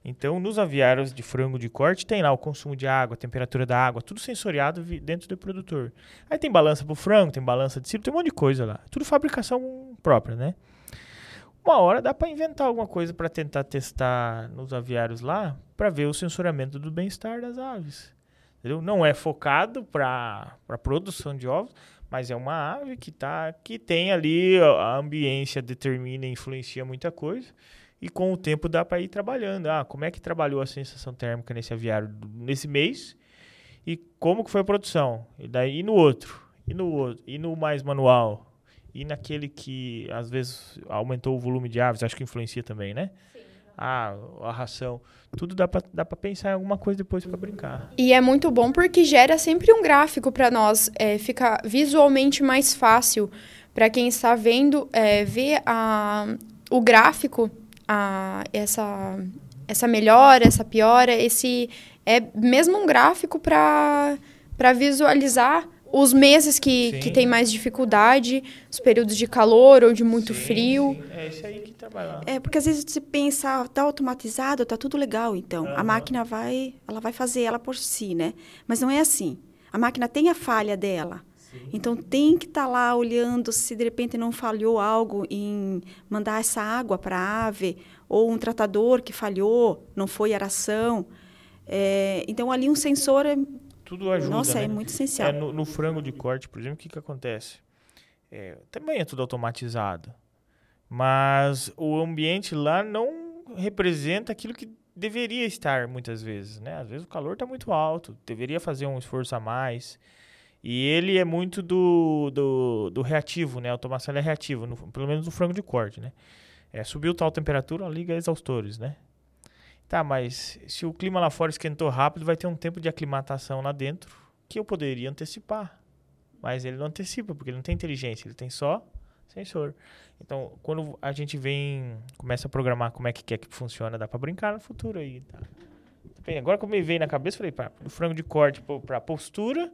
Então, nos aviários de frango de corte, tem lá o consumo de água, a temperatura da água, tudo sensoriado dentro do produtor. Aí tem balança para o frango, tem balança de ciclo, tem um monte de coisa lá. Tudo fabricação própria, né? Uma hora dá para inventar alguma coisa para tentar testar nos aviários lá, para ver o sensoramento do bem-estar das aves. Entendeu? Não é focado para produção de ovos, mas é uma ave que tá que tem ali a ambiência determina e influencia muita coisa. E com o tempo dá para ir trabalhando. Ah como é que trabalhou a sensação térmica nesse aviário nesse mês? E como que foi a produção? E daí e no outro? E no outro e no mais manual? E naquele que às vezes aumentou o volume de aves acho que influencia também né? Sim a, a ração. Tudo dá para dá pensar em alguma coisa depois para brincar.
E é muito bom porque gera sempre um gráfico para nós. É, fica visualmente mais fácil para quem está vendo, é, ver a, o gráfico, a, essa, essa melhora, essa piora, esse é mesmo um gráfico para visualizar os meses que, que tem mais dificuldade, os períodos de calor ou de muito sim, frio.
Sim. É isso aí que trabalha.
É, porque às vezes você pensa, ah, tá automatizado, tá tudo legal, então. Uhum. A máquina vai, ela vai fazer ela por si, né? Mas não é assim. A máquina tem a falha dela. Então tem que estar tá lá olhando se de repente não falhou algo em mandar essa água para a ave, ou um tratador que falhou, não foi aração. É, então ali um sensor é
tudo ajuda.
Nossa,
né?
é muito essencial. É,
no, no, frango de corte, por exemplo, o que, que acontece? É, também é tudo automatizado. Mas o ambiente lá não representa aquilo que deveria estar muitas vezes, né? Às vezes o calor está muito alto, deveria fazer um esforço a mais. E ele é muito do, do, do reativo, né? A automação é reativa, no, pelo menos no frango de corte, né? É, subiu tal temperatura, liga exaustores, né? Tá, mas se o clima lá fora esquentou rápido, vai ter um tempo de aclimatação lá dentro que eu poderia antecipar. Mas ele não antecipa, porque ele não tem inteligência, ele tem só sensor. Então, quando a gente vem, começa a programar como é que quer que funciona, dá para brincar no futuro aí, tá? Bem, agora que me veio na cabeça, falei, do frango de corte para postura,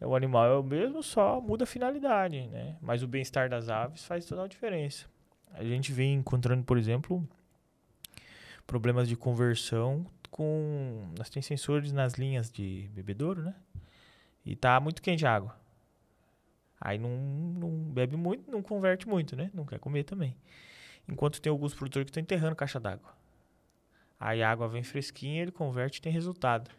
o animal é o mesmo, só muda a finalidade, né? Mas o bem-estar das aves faz toda a diferença. A gente vem encontrando, por exemplo, problemas de conversão com. Nós temos sensores nas linhas de bebedouro, né? E tá muito quente a água. Aí não, não bebe muito, não converte muito, né? Não quer comer também. Enquanto tem alguns produtores que estão enterrando caixa d'água. Aí a água vem fresquinha, ele converte e tem resultado.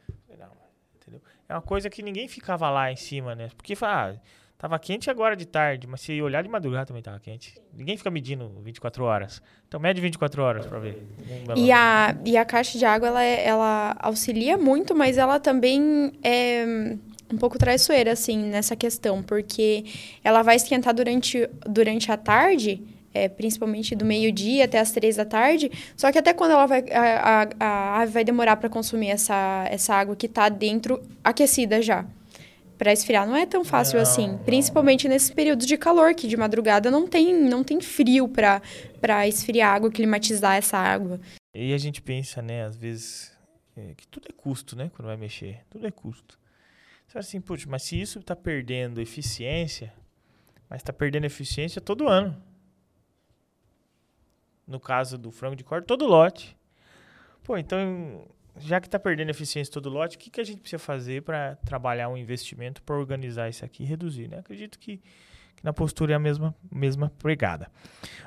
Entendeu? É uma coisa que ninguém ficava lá em cima, né? Porque ah, Tava quente agora de tarde, mas se olhar de madrugada também tava quente. Ninguém fica medindo 24 horas. Então mede 24 horas para ver.
E a, e a caixa de água, ela, é, ela auxilia muito, mas ela também é um pouco traiçoeira, assim, nessa questão. Porque ela vai esquentar durante, durante a tarde, é, principalmente do meio-dia até as três da tarde. Só que até quando ela vai, a, a, a ave vai demorar para consumir essa, essa água que está dentro aquecida já para esfriar não é tão fácil não, assim, principalmente nesses períodos de calor que de madrugada não tem não tem frio para para esfriar água, climatizar essa água.
E a gente pensa, né, às vezes é, que tudo é custo, né, quando vai mexer, tudo é custo. Você fala assim, putz, mas se isso está perdendo eficiência, mas está perdendo eficiência todo ano. No caso do frango de corte, todo lote. Pô, então já que está perdendo eficiência todo lote, o que, que a gente precisa fazer para trabalhar um investimento para organizar isso aqui e reduzir? Né? Acredito que, que, na postura é a mesma, mesma pregada.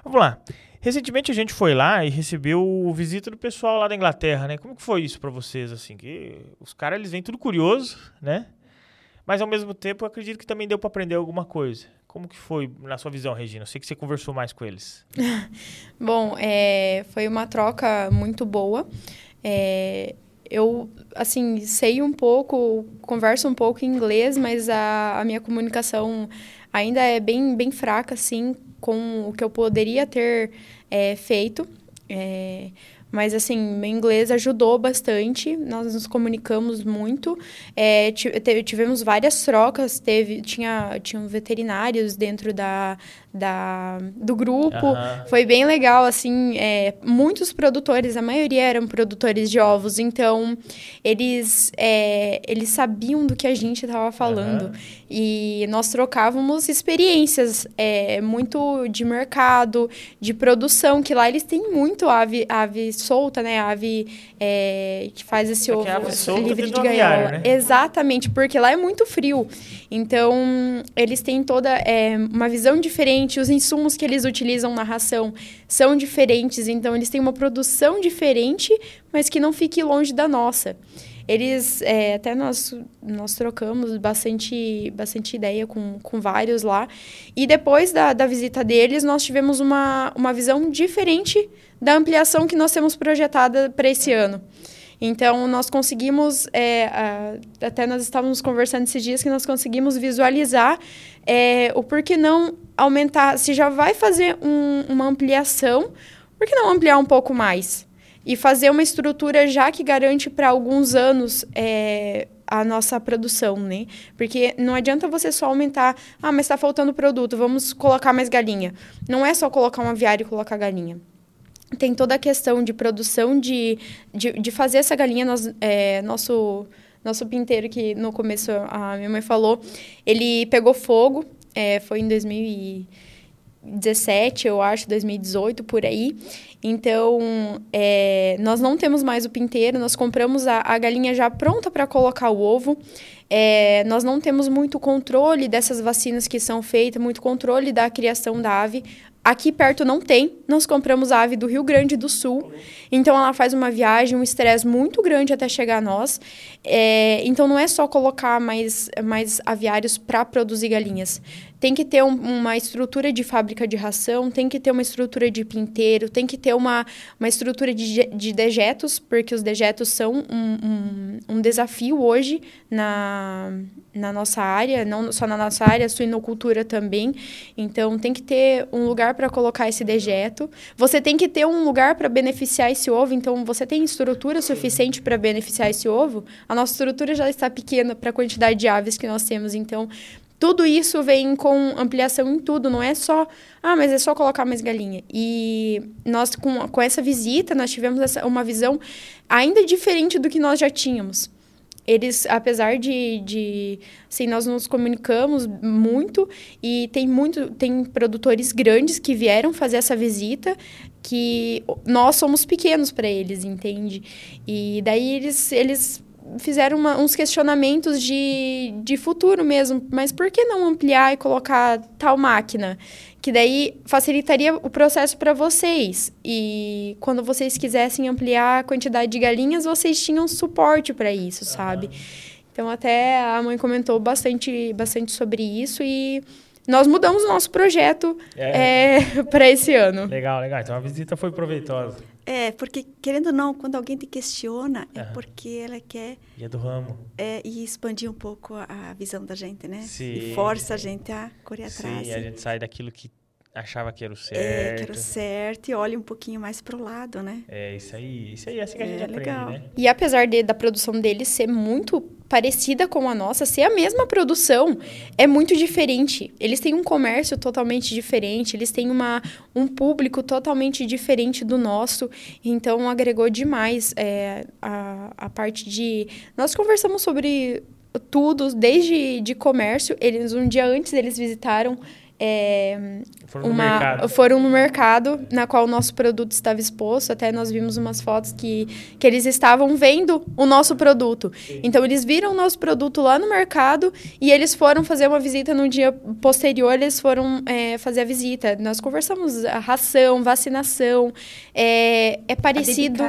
Vamos lá. Recentemente a gente foi lá e recebeu visita do pessoal lá da Inglaterra, né? Como que foi isso para vocês, assim? Que os caras, eles vêm tudo curioso, né? Mas ao mesmo tempo, eu acredito que também deu para aprender alguma coisa. Como que foi na sua visão, Regina? Eu sei que você conversou mais com eles. <laughs>
Bom, é, foi uma troca muito boa. É, eu, assim, sei um pouco, converso um pouco em inglês, mas a, a minha comunicação ainda é bem, bem fraca, assim, com o que eu poderia ter é, feito. É, mas, assim, meu inglês ajudou bastante, nós nos comunicamos muito. É, tivemos várias trocas, teve, tinha, tinham veterinários dentro da, da, do grupo. Uhum. Foi bem legal, assim, é, muitos produtores, a maioria eram produtores de ovos, então eles, é, eles sabiam do que a gente estava falando. Uhum. E nós trocávamos experiências é, muito de mercado, de produção, que lá eles têm muito ave, ave solta, né? Ave é, que faz esse ovo livre de gaiola. Né? Exatamente, porque lá é muito frio. Então, eles têm toda é, uma visão diferente, os insumos que eles utilizam na ração são diferentes, então eles têm uma produção diferente, mas que não fique longe da nossa. Eles, é, até nós, nós trocamos bastante, bastante ideia com, com vários lá. E depois da, da visita deles, nós tivemos uma, uma visão diferente da ampliação que nós temos projetada para esse ano. Então, nós conseguimos, é, a, até nós estávamos conversando esses dias, que nós conseguimos visualizar é, o porquê não aumentar, se já vai fazer um, uma ampliação, por que não ampliar um pouco mais? E fazer uma estrutura já que garante para alguns anos é, a nossa produção, né? Porque não adianta você só aumentar, ah, mas está faltando produto, vamos colocar mais galinha. Não é só colocar um aviário e colocar galinha tem toda a questão de produção de, de, de fazer essa galinha. Nós, é, nosso, nosso pinteiro, que no começo a minha mãe falou, ele pegou fogo, é, foi em 2017, eu acho, 2018, por aí. Então, é, nós não temos mais o pinteiro, nós compramos a, a galinha já pronta para colocar o ovo. É, nós não temos muito controle dessas vacinas que são feitas, muito controle da criação da ave. Aqui perto não tem. Nós compramos a ave do Rio Grande do Sul. Então ela faz uma viagem, um estresse muito grande até chegar a nós. É, então não é só colocar mais, mais aviários para produzir galinhas. Tem que ter um, uma estrutura de fábrica de ração, tem que ter uma estrutura de pinteiro, tem que ter uma, uma estrutura de, de dejetos, porque os dejetos são um, um, um desafio hoje na, na nossa área, não só na nossa área, suinocultura também. Então tem que ter um lugar para colocar esse dejeto. Você tem que ter um lugar para beneficiar esse ovo. Então você tem estrutura suficiente para beneficiar esse ovo. A nossa estrutura já está pequena para a quantidade de aves que nós temos. Então tudo isso vem com ampliação em tudo, não é só, ah, mas é só colocar mais galinha. E nós, com, com essa visita, nós tivemos essa, uma visão ainda diferente do que nós já tínhamos. Eles, apesar de, de assim, nós nos comunicamos muito e tem muito, tem produtores grandes que vieram fazer essa visita que nós somos pequenos para eles, entende? E daí eles, eles fizeram uma, uns questionamentos de, de futuro mesmo. Mas por que não ampliar e colocar tal máquina? Que daí facilitaria o processo para vocês. E quando vocês quisessem ampliar a quantidade de galinhas, vocês tinham suporte para isso, sabe? Então, até a mãe comentou bastante, bastante sobre isso e nós mudamos o nosso projeto é. é <laughs> para esse ano.
Legal, legal. Então, a visita foi proveitosa.
É, porque, querendo ou não, quando alguém te questiona, é porque ela quer...
E é do ramo.
É, e expandir um pouco a, a visão da gente, né? Sim. E força a gente a correr atrás.
Sim, e a gente sai daquilo que achava que era o certo.
É, que era o certo e olha um pouquinho mais pro lado, né?
É, isso aí. Isso aí é assim que a gente é, aprende, legal. né?
E apesar de, da produção deles ser muito parecida com a nossa, ser a mesma produção, é muito diferente. Eles têm um comércio totalmente diferente, eles têm uma, um público totalmente diferente do nosso, então agregou demais é, a, a parte de... Nós conversamos sobre tudo, desde de comércio, eles um dia antes eles visitaram é, foram, uma, no mercado. foram no mercado na qual o nosso produto estava exposto. Até nós vimos umas fotos que, que eles estavam vendo o nosso produto. Sim. Então, eles viram o nosso produto lá no mercado e eles foram fazer uma visita no dia posterior, eles foram é, fazer a visita. Nós conversamos a ração, vacinação. É, é parecido,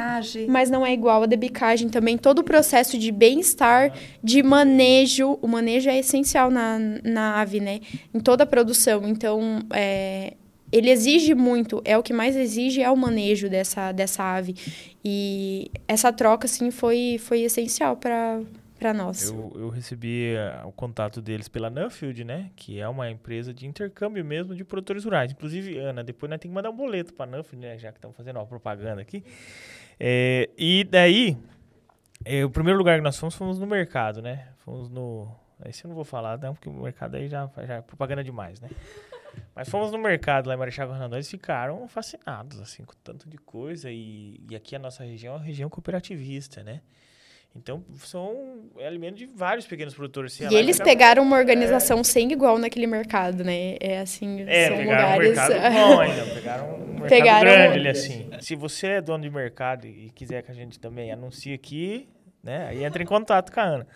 mas não é igual. A debicagem também. Todo o processo de bem-estar, de manejo. O manejo é essencial na, na ave, né? Em toda a produção. Então, é, ele exige muito, é o que mais exige é o manejo dessa, dessa ave. E essa troca, assim, foi, foi essencial para para nós.
Eu, eu recebi uh, o contato deles pela Nuffield, né? Que é uma empresa de intercâmbio mesmo de produtores rurais. Inclusive, Ana, depois nós temos que mandar um boleto para a Nuffield, né? Já que estamos fazendo uma propaganda aqui. É, e daí, é, o primeiro lugar que nós fomos, fomos no mercado, né? Fomos no esse eu não vou falar, não, porque o mercado aí já, já é propaganda demais, né? <laughs> Mas fomos no mercado lá em Marechal Rondon, eles ficaram fascinados, assim, com tanto de coisa. E, e aqui a nossa região é uma região cooperativista, né? Então, são é alimento de vários pequenos produtores.
e eles pegaram uma organização é... sem igual naquele mercado, né? É assim,
é,
são
pegaram
lugares...
um mercado <laughs> bom ainda, pegaram um mercado pegaram... grande, ele assim. Se você é dono de mercado e quiser que a gente também anuncie aqui, né? Aí entra em contato com a Ana.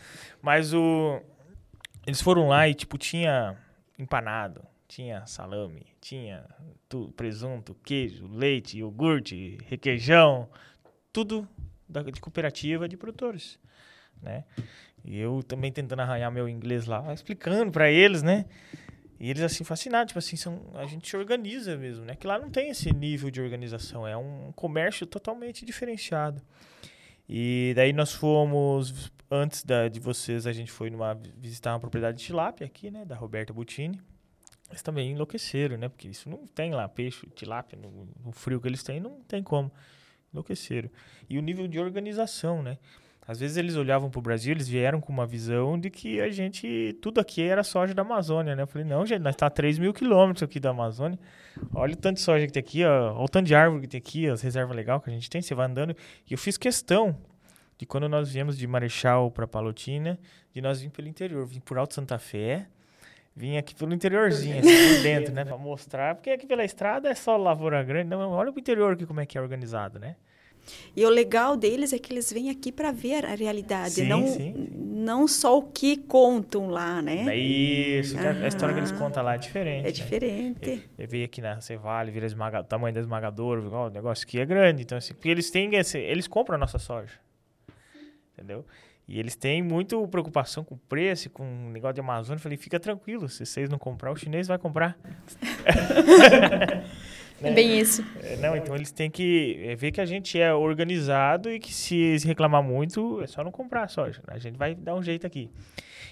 Mas o eles foram lá e, tipo, tinha empanado, tinha salame, tinha tu, presunto, queijo, leite, iogurte, requeijão, tudo da, de cooperativa de produtores, né? E eu também tentando arranhar meu inglês lá, explicando para eles, né? E eles assim fascinados, tipo assim, são, a gente se organiza mesmo, né? Que lá não tem esse nível de organização, é um comércio totalmente diferenciado. E daí nós fomos antes da, de vocês, a gente foi numa, visitar uma propriedade de tilápia aqui, né? Da Roberta Butini. Eles também enlouqueceram, né? Porque isso não tem lá peixe, tilápia, no, no frio que eles têm, não tem como. Enlouqueceram. E o nível de organização, né? Às vezes eles olhavam para o Brasil, eles vieram com uma visão de que a gente, tudo aqui era soja da Amazônia, né? Eu falei, não, gente, nós está a 3 mil quilômetros aqui da Amazônia. Olha o tanto de soja que tem aqui, ó, olha o tanto de árvore que tem aqui, as reservas legais que a gente tem, você vai andando. E eu fiz questão de quando nós viemos de Marechal para Palotina, de nós vir pelo interior, vim por Alto Santa Fé, vim aqui pelo interiorzinho, assim, por dentro, né, <laughs> para mostrar, porque aqui pela estrada é só lavoura grande, não, olha o interior aqui como é que é organizado, né?
E o legal deles é que eles vêm aqui para ver a realidade,
Sim,
não,
sim.
não só o que contam lá, né?
É isso, a- história que eles contam lá é diferente.
É
né?
diferente.
Eu veio aqui na Cevale, vira esmaga, tamanho da esmagadora, ó, o negócio aqui é grande. Então, assim, porque eles têm esse, eles compram a nossa soja. Entendeu? E eles têm muito preocupação com o preço, com o negócio de Amazônia. Eu falei, fica tranquilo, se vocês não comprar, o chinês vai comprar. <laughs>
É bem isso.
É, Não, então eles têm que é, ver que a gente é organizado e que se eles reclamar muito, é só não comprar soja. né? A gente vai dar um jeito aqui.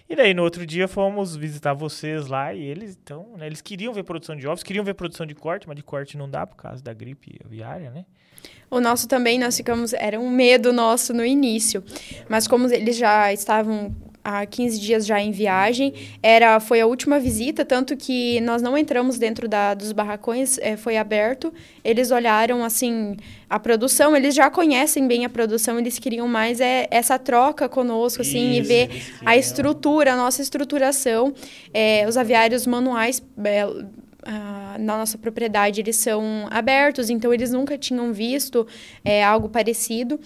E daí, no outro dia, fomos visitar vocês lá e eles, então, né, eles queriam ver produção de ovos, queriam ver produção de corte, mas de corte não dá por causa da gripe aviária, né?
O nosso também, nós ficamos. Era um medo nosso no início. Mas como eles já estavam há 15 dias já em viagem, era, foi a última visita, tanto que nós não entramos dentro da, dos barracões, eh, foi aberto. Eles olharam, assim, a produção, eles já conhecem bem a produção, eles queriam mais é, essa troca conosco, assim, e
Isso,
ver
eles
a estrutura, a nossa estruturação. Eh, os aviários manuais. ah, na nossa propriedade eles são abertos, então eles nunca tinham visto é, algo parecido.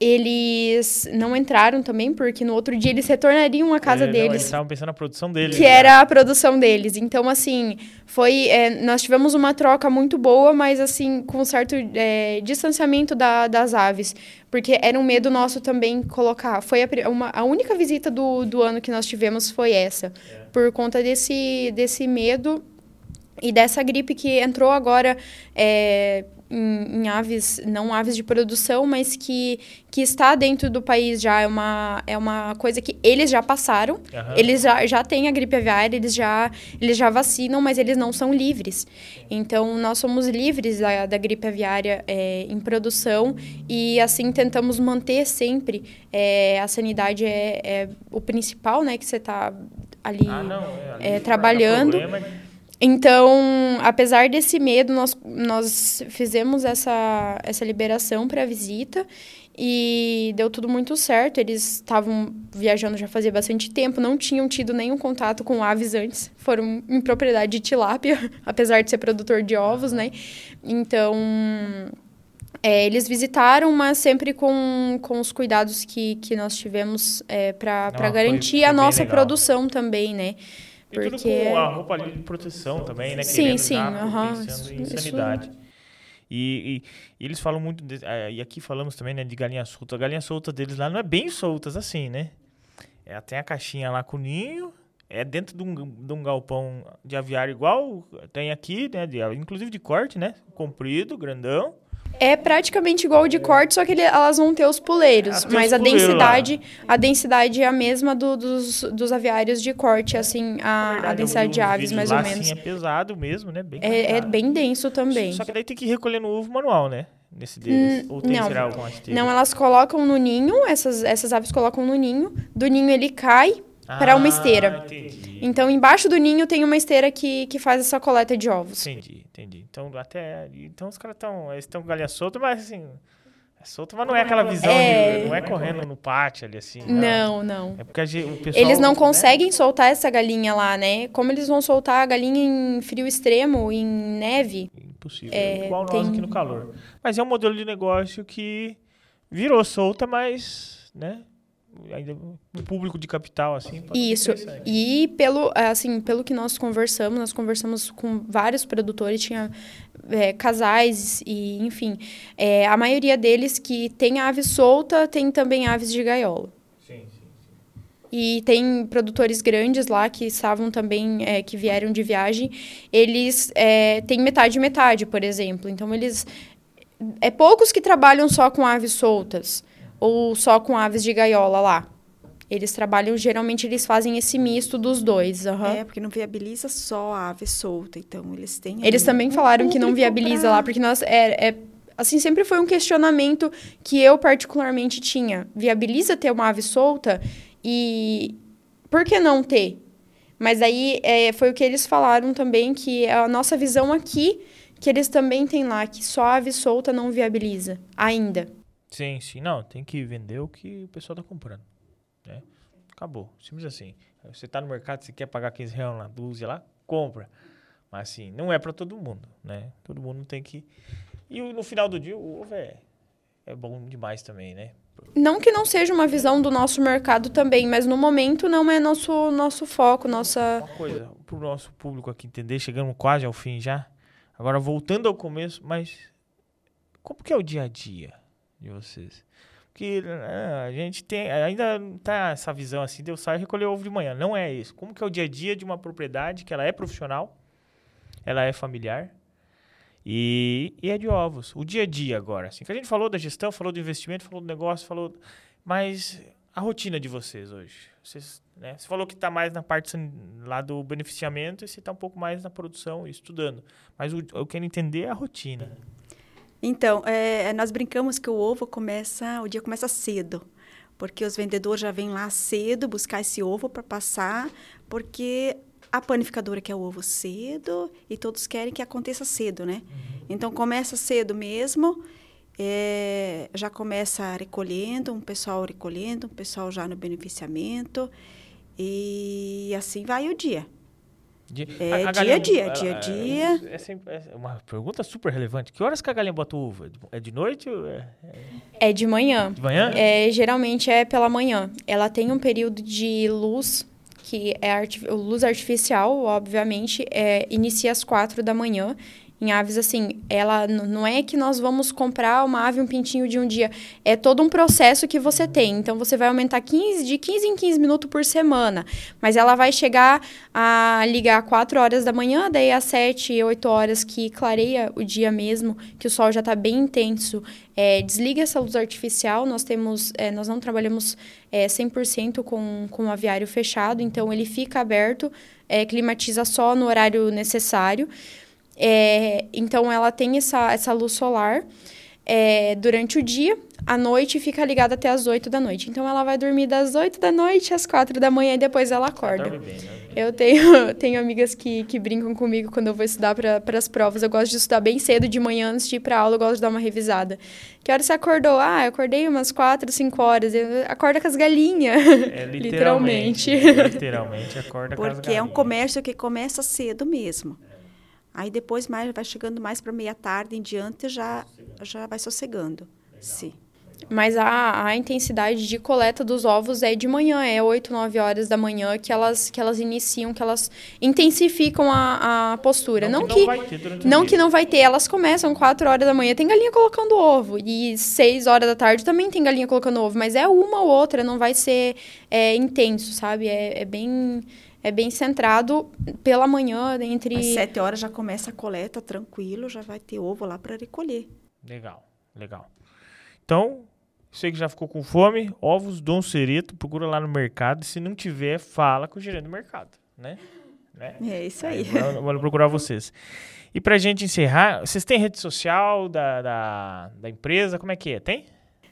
Eles não entraram também, porque no outro dia eles retornariam à casa
É, não, eles
deles,
estavam pensando na produção deles.
que
né?
era a produção deles. Então, assim, foi. é, nós tivemos uma troca muito boa, mas assim, com um certo é, distanciamento da- das aves. Porque era um medo nosso também colocar. Foi a, uma- a única visita do, do ano que nós tivemos foi essa. Por conta desse, desse medo e dessa gripe que entrou agora é, em, em aves, não aves de produção, mas que, que está dentro do país já. É uma, é uma coisa que eles já passaram.
Aham.
Eles já, já têm a gripe aviária, eles já, eles já vacinam, mas eles não são livres. Então, nós somos livres da, da gripe aviária é, em produção e, assim, tentamos manter sempre. é, a sanidade é, é o principal, né, que você está ali
Ah, não, é, ali
é, trabalhando. Então, apesar desse medo, nós, nós fizemos essa, essa liberação para a visita e deu tudo muito certo. Eles estavam viajando já fazia bastante tempo, não tinham tido nenhum contato com aves antes. Foram em propriedade de tilápia, <laughs> apesar de ser produtor de ovos, né? Então, é, eles visitaram, mas sempre com, com os cuidados que, que nós tivemos é, para
foi-
garantir
foi
a
bem
nossa
legal.
produção também, né?
E tudo
Porque-
com a roupa ali de proteção também, né?
Sim,
Querendo
sim, aham,
pensando em
isso- isso-
sanidade. E, e- e eles falam muito, de- eh, e aqui falamos também, né, de galinha solta. A galinha solta deles lá não é bem soltas assim, né? É, tem a caixinha lá com o ninho, é dentro de um, de um galpão de aviário igual tem aqui, né? de- inclusive de corte, né? Comprido, grandão.
É praticamente igual o de corte, só que ele- elas vão ter os puleiros.
Têm
mas
os
a
puleiros
densidade, a densidade é a mesma do- dos, dos aviários de corte, assim, a, a
verdade,
densidade
eu vi
de aves, mais
lá,
ou menos.
Assim, é pesado mesmo, né? Bem
É, é bem denso também.
Só que daí tem que recolher no ovo manual, né? Nesse deles.
Hum,
Ou tem
não.
esteira?
Não, elas colocam no ninho, essas, essas aves colocam no ninho, do ninho ele cai para uma
Ah,
esteira.
Entendi.
Então, embaixo do ninho tem uma esteira que, que faz essa coleta de ovos.
Entendi, entendi. Então, até. Então os caras estão. Eles estão com galinha solta, mas assim. É solta, mas não é aquela visão
É.
de. Não é correndo no pátio ali, assim.
Não, não.
É porque gente- o pessoal.
Eles não
né,
conseguem soltar essa galinha lá, né? Como eles vão soltar a galinha em frio extremo, em neve?
Impossível. É, igual nós
tem-
aqui no calor. Mas é um modelo de negócio que virou solta, mas. né? Ainda no público de capital, assim.
Isso. E pelo, assim, pelo que nós conversamos, nós conversamos com vários produtores, tinha é, casais e, enfim, é, a maioria deles que tem ave solta, tem também aves de gaiola.
Sim, sim.
E tem produtores grandes lá que estavam também, é, que vieram de viagem, eles é, têm metade e metade, por exemplo. Então, eles... É poucos que trabalham só com aves soltas ou só com aves de gaiola lá. Eles trabalham, geralmente, eles fazem esse misto dos dois. aham.
É, porque não viabiliza só a ave solta, então eles têm...
Eles também
um
falaram que não viabiliza
pra-
lá, porque nós, é, é, assim, sempre foi um questionamento que eu particularmente tinha. Viabiliza ter uma ave solta e por que não ter? Mas aí é, foi o que eles falaram também, que a nossa visão aqui, que eles também têm lá, que só ave solta não viabiliza, ainda.
Sim, sim. Não, tem que vender o que o pessoal tá comprando. Né? Acabou. Simples assim. Você tá no mercado, você quer pagar 15 reais na dúzia lá, compra. Mas assim, não é para todo mundo, né? Todo mundo tem que. E no final do dia, o ovo é, é bom demais também, né?
Não que não seja uma visão do nosso mercado também, mas no momento não é nosso, nosso foco, nossa.
Uma coisa, para o nosso público aqui entender, chegamos quase ao fim já. Agora, voltando ao começo, mas como que é o dia a dia de vocês? Porque né, a gente tem, ainda tá essa visão assim, de eu sair e recolher ovo de manhã. Não é isso. Como que é o dia a dia de uma propriedade que ela é profissional, ela é familiar e, e é de ovos. O dia a dia agora, assim, que a gente falou da gestão, falou do investimento, falou do negócio, falou, mas a rotina de vocês hoje. Vocês, né, você falou que está mais na parte lá do beneficiamento e você está um pouco mais na produção e estudando. Mas o, eu quero entender a rotina.
Então, é, nós brincamos que o ovo começa, o dia começa cedo, porque os vendedores já vêm lá cedo buscar esse ovo para passar, porque a panificadora quer o ovo cedo e todos querem que aconteça cedo, né? Uhum. Então começa cedo mesmo, é, já começa recolhendo, um pessoal recolhendo, um pessoal já no beneficiamento e assim vai o dia.
Dia,
é a, a dia a dia, dia a dia.
É, é, uma pergunta super relevante. Que horas que a galinha bota o ovo? É de noite? Ou é,
é de manhã.
De manhã?
É, geralmente é pela manhã. Ela tem um período de luz que é arti luz artificial, obviamente, é, inicia às quatro da manhã. Em aves, assim, ela não é que nós vamos comprar uma ave, um pintinho de um dia. É todo um processo que você tem. Então, você vai aumentar 15, de 15 em 15 minutos por semana. Mas ela vai chegar a ligar 4 horas da manhã, daí às 7, 8 horas que clareia o dia mesmo, que o sol já está bem intenso. É, desliga essa luz artificial. Nós temos, é, nós não trabalhamos é, 100% com, com o aviário fechado, então ele fica aberto, é, climatiza só no horário necessário. É, então ela tem essa, essa luz solar é, durante o dia, à noite fica ligada até as 8 da noite. Então ela vai dormir das 8 da noite às 4 da manhã e depois ela acorda. Bem, né? Eu tenho, <laughs> tenho amigas que, que brincam comigo quando eu vou estudar para as provas. Eu gosto de estudar bem cedo de manhã antes de ir para aula, eu gosto de dar uma revisada. Que hora você acordou? Ah, eu acordei umas 4, 5 horas. Eu, acorda com as galinhas.
É, <laughs> literalmente. literalmente acorda
Porque com as galinhas. Porque é um comércio que começa cedo mesmo. Aí depois mais vai chegando mais para meia tarde em diante já já vai sossegando. Legal. Sim.
Mas a, a intensidade de coleta dos ovos é de manhã, é 8, 9 horas da manhã que elas, que elas iniciam, que elas intensificam a, a postura.
Não,
não
que,
que não, que não vai ter, elas começam 4 horas da manhã, tem galinha colocando ovo. E 6 horas da tarde também tem galinha colocando ovo, mas é uma ou outra, não vai ser é, intenso, sabe? É, é bem é bem centrado pela manhã, entre...
Às sete horas já começa a coleta, tranquilo, já vai ter ovo lá para recolher.
Legal, legal. Então, você que já ficou com fome, ovos Dom Cereto, procura lá no mercado. Se não tiver, fala com o gerente do mercado, né?
né? É isso aí.
aí vou procurar vocês. E pra gente encerrar, vocês têm rede social da, da, da empresa? Como é que é? Tem?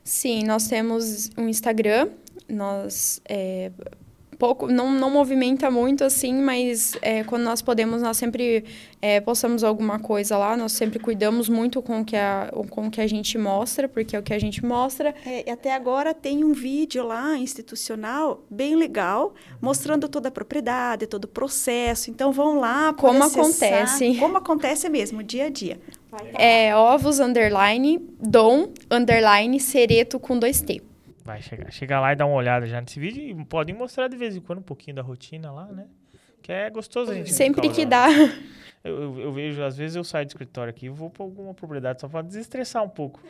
Sim, nós temos um Instagram. Nós é, pouco, não, não movimenta muito assim, mas é, quando nós podemos, nós sempre é, postamos alguma coisa lá, nós sempre cuidamos muito com o que a, com o que a gente mostra, porque é o que a gente mostra.
É, e até agora tem um vídeo lá institucional bem legal, mostrando toda a propriedade, todo o processo. Então vão lá
como acontece.
Como acontece mesmo, dia a dia.
É ovos underline, dom underline cereto com dois T.
Vai chegar. Chega lá e dá uma olhada já nesse vídeo e podem mostrar de vez em quando um pouquinho da rotina lá, né? Que é gostoso a gente
Sempre que dá.
Eu, eu, eu, vejo, às vezes eu saio do escritório aqui e vou para alguma propriedade só para desestressar um pouco.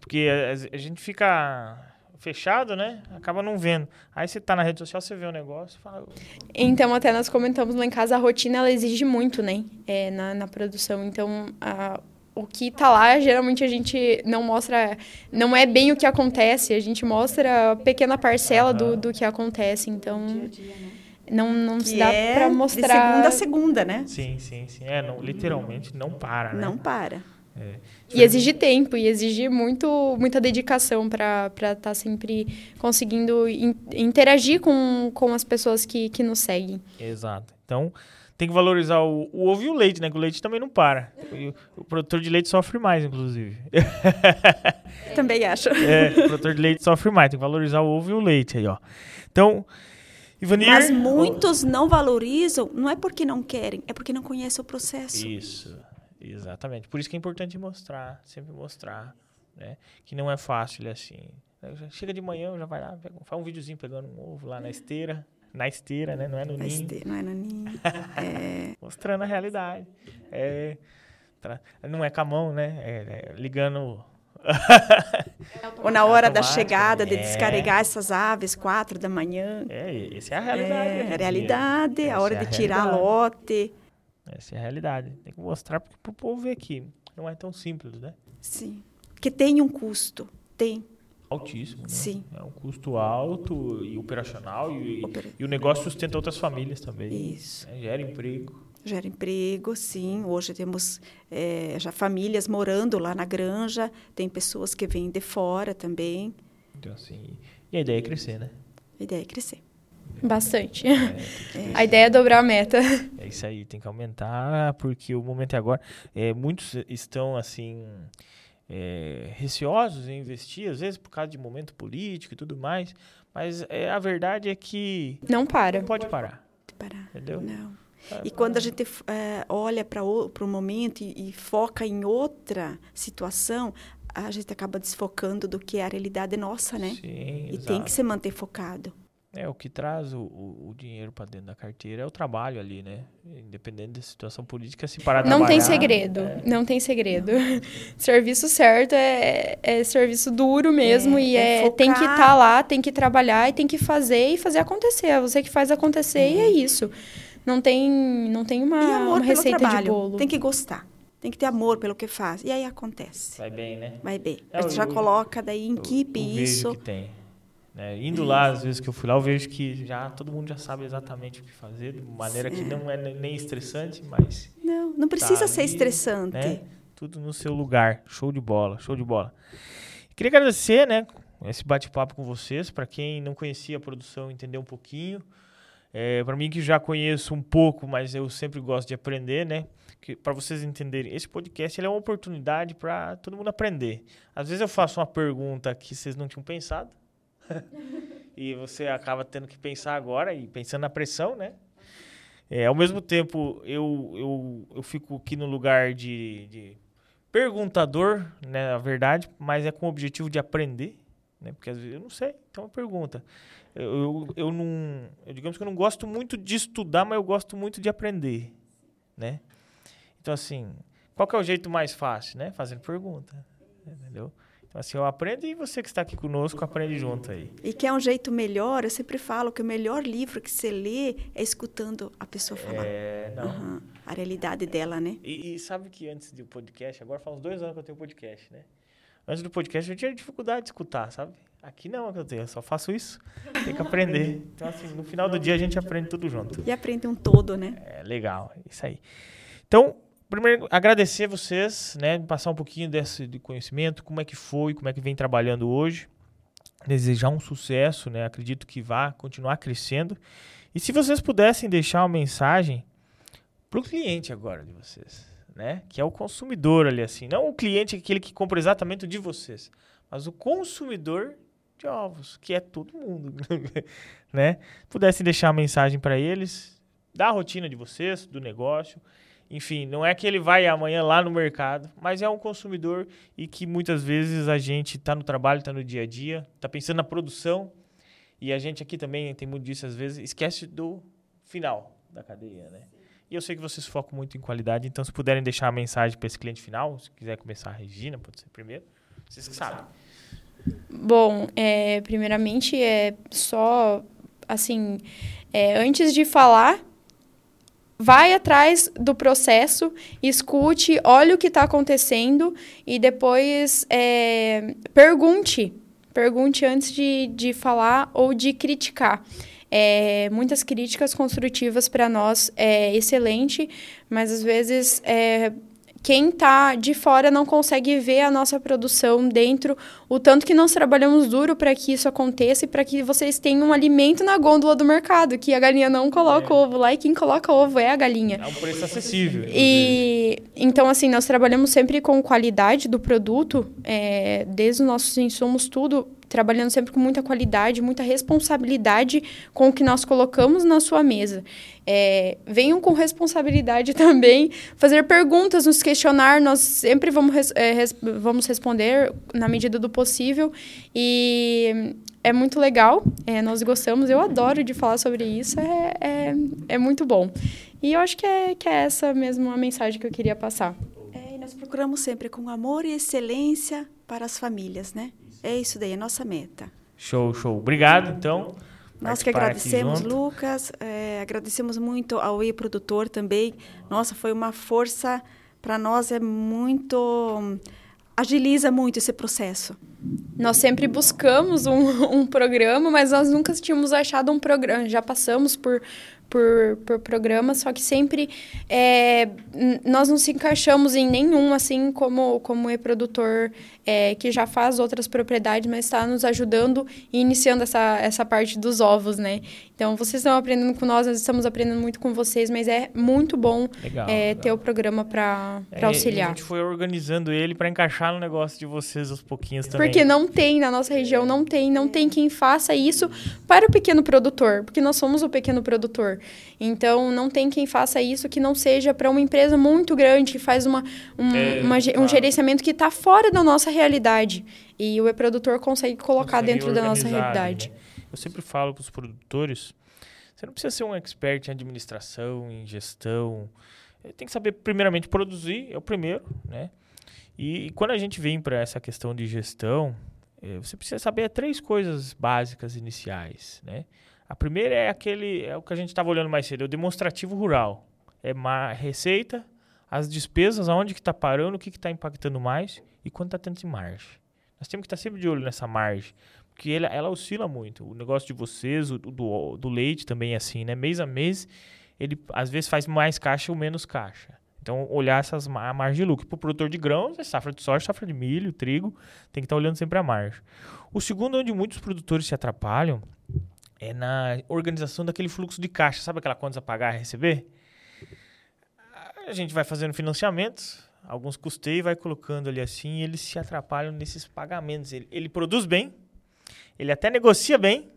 Porque a, a, gente fica fechado, né? Acaba não vendo. Aí você tá na rede social, você vê o um negócio fala...
Então, até nós comentamos lá em casa, a rotina ela exige muito, né? É, na, na produção. Então, a, o que tá lá, geralmente a gente não mostra, não é bem o que acontece, a gente mostra pequena parcela do, do que acontece, então dia -dia, né? não, não se dá é para mostrar.
De segunda a segunda, né?
Sim, sim, sim. É, não, literalmente não para, né?
Não para.
É. E exige tempo, e exige muito, muita dedicação para estar tá sempre conseguindo in, interagir com, com as pessoas que, que nos seguem.
Exato. Então, tem que valorizar o, o ovo e o leite, né? Que o leite também não para. O, o produtor de leite sofre mais, inclusive. <laughs>
Também acho.
É, o produtor de leite sofre mais. Tem que valorizar o ovo e o leite aí, ó. Então, Ivanir...
Mas muitos não valorizam, não é porque não querem, é porque não conhecem o processo.
Isso, exatamente. Por isso que é importante mostrar, sempre mostrar, né? Que não é fácil assim. Chega de manhã, já vai lá, faz um videozinho pegando um ovo lá na esteira. Na esteira, né? Não é no na ninho.
Esteira, não é no ninho. <laughs> é...
Mostrando a realidade. É, não é com a mão, né? É, é ligando <laughs>
Ou na hora da chegada, de é. descarregar essas aves, quatro da manhã.
É, essa é a realidade. É,
a realidade, a hora é de tirar realidade. lote.
Essa é a realidade. Tem que mostrar para o povo ver que não é tão simples, né?
Sim. Que tem um custo. Tem
altíssimo. Né?
Sim.
É um custo alto e operacional e, Opera... e, o negócio sustenta outras famílias também.
Isso.
Né? Gera emprego.
Gera emprego, sim. Hoje temos é, já famílias morando lá na granja, tem pessoas que vêm de fora também.
Então, assim, e a ideia é crescer, né?
A ideia é crescer.
Bastante. <laughs> É, a ideia é dobrar a meta.
É isso aí, tem que aumentar, porque o momento é agora. É, muitos estão, assim, é, receosos em investir, às vezes por causa de momento político e tudo mais, mas é, a verdade é que...
Não para.
Não pode parar.
Parar.
Entendeu?
Não. E quando a gente é, olha para o momento e, e, foca em outra situação, a gente acaba desfocando do que é a realidade nossa, né?
Sim,
e
exato.
tem que se manter focado.
É, o que traz o, o, o dinheiro para dentro da carteira é o trabalho ali, né? Independente da situação política, se parar de
Não tem segredo, é. não tem segredo. <laughs> serviço certo é, é serviço duro mesmo é, e é, é tem que estar tá lá, tem que trabalhar e tem que fazer e fazer acontecer. É você que faz acontecer e é isso. Não tem, não tem uma, uma receita de bolo.
Tem que gostar. Tem que ter amor pelo que faz. E aí acontece.
Vai bem, né?
Vai bem. a gente já coloca daí em equipe isso.
que tem. Né? Indo lá, às vezes que eu fui lá, eu vejo que já todo mundo já sabe exatamente o que fazer, de maneira que não é nem estressante, mas.
Não, não precisa tá ser ali, estressante.
Né? Tudo no seu lugar. Show de bola, show de bola. Queria agradecer, né, esse bate-papo com vocês. Para quem não conhecia a produção, entender um pouquinho. É, para mim que já conheço um pouco, mas eu sempre gosto de aprender, né? Para vocês entenderem, esse podcast é uma oportunidade para todo mundo aprender. Às vezes eu faço uma pergunta que vocês não tinham pensado, <laughs> e você acaba tendo que pensar agora e pensando na pressão, né? É, ao mesmo tempo, eu, eu, eu fico aqui no lugar de, de perguntador, né, na verdade, mas é com o objetivo de aprender, né? Porque às vezes eu não sei, então uma pergunta. Eu, eu, eu não, eu, digamos que eu não gosto muito de estudar, mas eu gosto muito de aprender, né? Então assim, qual é o jeito mais fácil, né? Fazendo pergunta, entendeu? Então, assim, eu aprendo e você que está aqui conosco aprende junto aí.
E que é um jeito melhor, eu sempre falo que o melhor livro que você lê é escutando a pessoa falar.
É, não. Uhum.
A realidade dela, né?
E, e, sabe que antes do podcast, agora faz uns dois anos que eu tenho podcast, né? Antes do podcast eu tinha dificuldade de escutar, sabe? Aqui não é que eu tenho, eu só faço isso. <laughs> Tem que aprender. Então, assim, no final do dia a gente aprende tudo junto.
E aprende um todo, né?
É, legal, isso aí. Então, primeiro agradecer vocês, né, passar um pouquinho desse de conhecimento, como é que foi, como é que vem trabalhando hoje. Desejar um sucesso, né? Acredito que vá continuar crescendo. E se vocês pudessem deixar uma mensagem para o cliente agora de vocês, né? Que é o consumidor ali assim, não o cliente aquele que compra exatamente de vocês, mas o consumidor de ovos, que é todo mundo, <laughs> né? Pudessem deixar uma mensagem para eles da rotina de vocês, do negócio, enfim, não é que ele vai amanhã lá no mercado, mas é um consumidor e que muitas vezes a gente está no trabalho, está no dia a dia, está pensando na produção e a gente aqui também tem muito disso às vezes, esquece do final da cadeia, né? E eu sei que vocês focam muito em qualidade, então se puderem deixar a mensagem para esse cliente final, se quiser começar a Regina, pode ser primeiro, vocês que sabem.
Bom, é, primeiramente é só assim, é, antes de falar vai atrás do processo, escute, olhe o que está acontecendo e depois é, pergunte. Pergunte antes de, de falar ou de criticar. É, muitas críticas construtivas para nós é excelente, mas às vezes é, quem está de fora não consegue ver a nossa produção dentro, o tanto que nós trabalhamos duro para que isso aconteça e para que vocês tenham um alimento na gôndola do mercado, que a galinha não coloca é. ovo lá e quem coloca ovo é a galinha.
É um preço acessível.
E então assim nós trabalhamos sempre com qualidade do produto, é, desde os nossos insumos tudo trabalhando sempre com muita qualidade, muita responsabilidade com o que nós colocamos na sua mesa. É, venham com responsabilidade <laughs> também, fazer perguntas, nos questionar, nós sempre vamos, res, é, res, vamos responder na medida do possível e é muito legal, é, nós gostamos, eu adoro de falar sobre isso, é, é, é, muito bom. E eu acho que é, que é essa mesmo a mensagem que eu queria passar.
É, e nós procuramos sempre com amor e excelência para as famílias, né? É isso daí, a nossa meta.
Show, show. Obrigado, então.
Nós que agradecemos, Lucas. É, agradecemos muito ao e-produtor também. Nossa, foi uma força para nós, é muito. agiliza muito esse processo.
Nós sempre buscamos um, <laughs> um programa, mas nós nunca tínhamos achado um programa. Já passamos por por, por programa, só que sempre é, nós não se encaixamos em nenhum, assim como, como e-produtor é, que já faz outras propriedades, mas está nos ajudando e iniciando essa, essa parte dos ovos, né? Então, vocês estão aprendendo com nós, nós estamos aprendendo muito com vocês, mas é muito bom legal, é, legal. ter o programa para é, auxiliar.
A gente foi organizando ele para encaixar no negócio de vocês aos pouquinhos também.
Porque não tem, na nossa região não tem, não tem quem faça isso para o pequeno produtor, porque nós somos o pequeno produtor. Então, não tem quem faça isso que não seja para uma empresa muito grande, que faz uma, um, é, uma, um gerenciamento que está fora da nossa realidade. E o e-produtor consegue colocar consegue dentro da nossa realidade. Né?
Eu sempre falo para os produtores, você não precisa ser um expert em administração, em gestão. Eh, tem que saber, primeiramente, produzir, é o primeiro, né? E, e quando a gente vem para essa questão de gestão, é, você precisa saber três coisas básicas iniciais, né? A primeira é aquele, é o que a gente estava olhando mais cedo, é o demonstrativo rural. É receita, as despesas, aonde que está parando, o que está impactando mais e quanto está tendo de margem. Nós temos que estar tá sempre de olho nessa margem, porque ela, ela oscila muito. O negócio de vocês, o, do, do leite também é assim, né? Mês a mês, ele às vezes faz mais caixa ou menos caixa. Então, olhar essas a margem de lucro. Para o produtor de grãos, é safra de soja, safra de milho, trigo, tem que estar tá olhando sempre a margem. O segundo, onde muitos produtores se atrapalham, é na organização daquele fluxo de caixa. Sabe aquela conta a pagar e receber? A gente vai fazendo financiamentos, alguns custeios, vai colocando ali assim, e eles se atrapalham nesses pagamentos. Ele, ele produz bem, ele até negocia bem,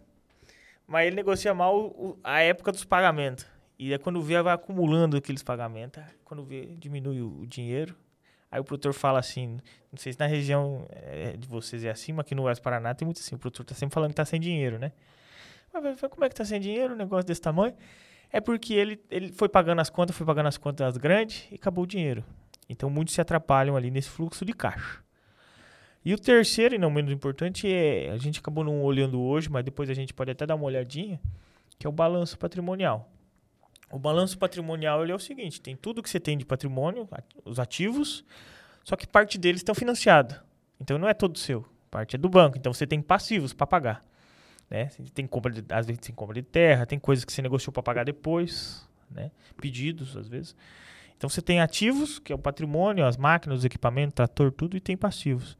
mas ele negocia mal o, a época dos pagamentos. E é quando vê, vai acumulando aqueles pagamentos. Quando vê, diminui o, o dinheiro. Aí o produtor fala assim, não sei se na região é, de vocês é assim, mas aqui no Oeste Paraná tem muito assim, o produtor está sempre falando que está sem dinheiro, né? Como é que está sem dinheiro um negócio desse tamanho? É porque ele, ele foi pagando as contas, foi pagando as contas grandes e acabou o dinheiro. Então muitos se atrapalham ali nesse fluxo de caixa. E o terceiro, e não menos importante, é a gente acabou não olhando hoje, mas depois a gente pode até dar uma olhadinha, que é o balanço patrimonial. O balanço patrimonial ele é o seguinte: tem tudo que você tem de patrimônio, os ativos, só que parte deles estão financiados. Então não é todo seu, parte é do banco. Então você tem passivos para pagar. Né? Tem compra de, às vezes tem compra de terra, tem coisas que você negociou para pagar depois, né? pedidos às vezes. Então você tem ativos, que é o patrimônio, as máquinas, os equipamentos, trator, tudo, e tem passivos.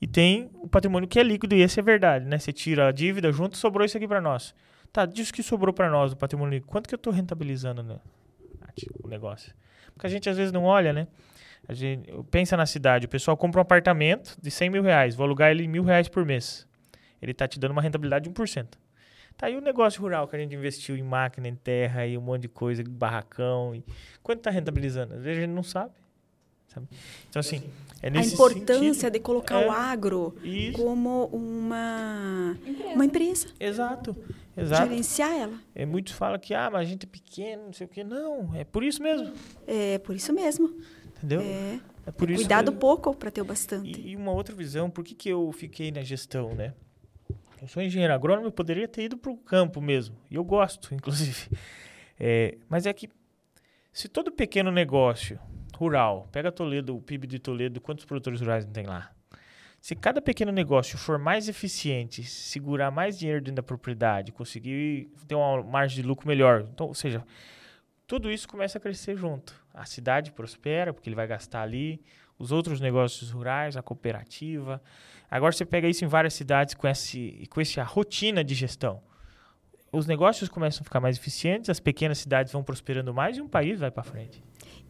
E tem o patrimônio que é líquido, e esse é verdade, né? Você tira a dívida junto, sobrou isso aqui para nós. Tá, disso que sobrou para nós, o patrimônio líquido, quanto que eu estou rentabilizando né? o negócio? Porque a gente às vezes não olha, né? A gente pensa na cidade, o pessoal compra um apartamento de 100 mil reais, vou alugar ele mil reais por mês. Ele está te dando uma rentabilidade de 1%. Tá aí o negócio rural que a gente investiu em máquina, em terra e um monte de coisa, barracão. E... Quanto está rentabilizando? Às vezes a gente não sabe. sabe? Então, assim, é nesse
A importância sentido, de colocar é, o agro isso. como uma empresa. uma empresa.
Exato, exato.
Gerenciar ela.
É, muitos falam que ah, mas a gente é pequeno, não sei o quê. Não, é por isso mesmo.
É por isso mesmo.
Entendeu?
É, é por isso Cuidado pouco para ter o bastante.
E, e, uma outra visão, por que, que eu fiquei na gestão, né? Eu sou engenheiro agrônomo, eu poderia ter ido para o campo mesmo. E eu gosto, <laughs> inclusive. É, mas é que se todo pequeno negócio rural, pega Toledo, o PIB de Toledo, quantos produtores rurais não tem lá? Se cada pequeno negócio for mais eficiente, segurar mais dinheiro dentro da propriedade, conseguir ter uma margem de lucro melhor, então, ou seja, tudo isso começa a crescer junto. a cidade prospera, porque ele vai gastar ali, os outros negócios rurais, a cooperativa. Agora você pega isso em várias cidades com, esse, com essa rotina de gestão. Os negócios começam a ficar mais eficientes, as pequenas cidades vão prosperando mais e um país vai para frente.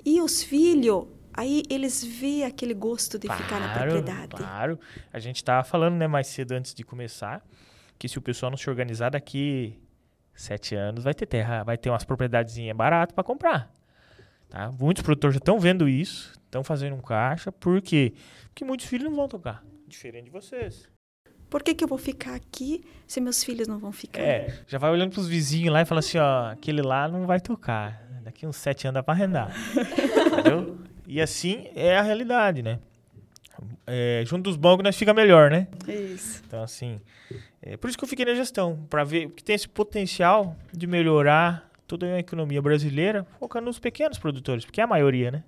E os filhos, aí eles veem aquele gosto de claro, ficar na propriedade.
Claro, a gente estava falando né, mais cedo antes de começar que se o pessoal não se organizar daqui sete anos vai ter terra, vai ter umas propriedadezinhas baratas para comprar. Tá? Muitos produtores já estão vendo isso, estão fazendo um caixa, por quê? Porque muitos filhos não vão tocar, diferente de vocês.
Por que, que eu vou ficar aqui se meus filhos não vão ficar?
É, já vai olhando para os vizinhos lá e fala assim, ó, aquele lá não vai tocar. Daqui uns sete anos dá para arrendar. <laughs> Entendeu? E assim é a realidade, né? É, junto dos bancos nós fica melhor, né?
Isso.
Então, assim, é por isso que eu fiquei na gestão, para ver que tem esse potencial de melhorar toda a economia brasileira, focando nos pequenos produtores, porque é a maioria, né?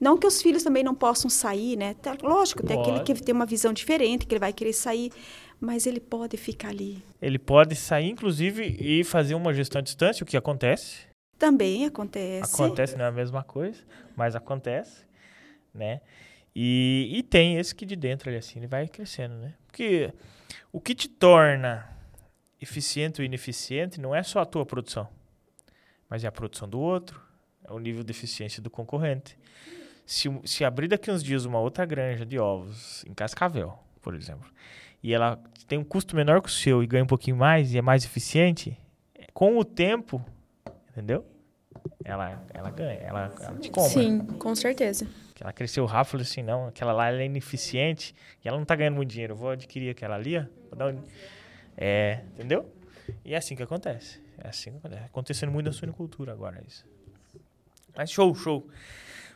Não que os filhos também não possam sair, né? Tá, lógico, tem aquele que tem uma visão diferente, que ele vai querer sair, mas ele pode ficar ali.
Ele pode sair, inclusive, e fazer uma gestão à distância, o que acontece.
Também acontece.
Acontece, não é a mesma coisa, mas acontece, né? E, e tem esse que de dentro ali, assim, ele vai crescendo, né? Porque o que te torna eficiente ou ineficiente não é só a tua produção mas é a produção do outro, é o nível de eficiência do concorrente. Se, se abrir daqui uns dias uma outra granja de ovos em Cascavel, por exemplo, e ela tem um custo menor que o seu e ganha um pouquinho mais e é mais eficiente, com o tempo, entendeu? Ela, ela ganha, ela, ela te compra.
Sim, com certeza.
Ela cresceu rápido, assim, não, aquela lá é ineficiente e ela não está ganhando muito dinheiro, eu vou adquirir aquela ali, ó, vou dar um... É, entendeu? E é assim que acontece. É assim acontece. Acontecendo muito na suinicultura agora é isso. Mas show, show.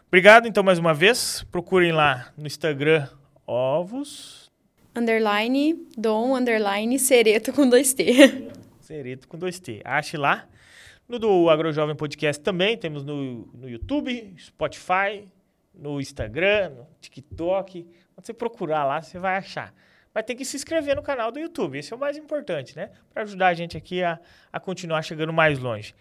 Obrigado então mais uma vez. Procurem lá no Instagram ovos.
Underline, dom, underline, sereto com 2T. <laughs>
Sereto com 2T. Ache lá. No do AgroJovem Podcast também. Temos no, no YouTube, Spotify, no Instagram, no TikTok. Quando você procurar lá, você vai achar mas tem que se inscrever no canal do YouTube. Esse é o mais importante, né? Para ajudar a gente aqui a, a continuar chegando mais longe.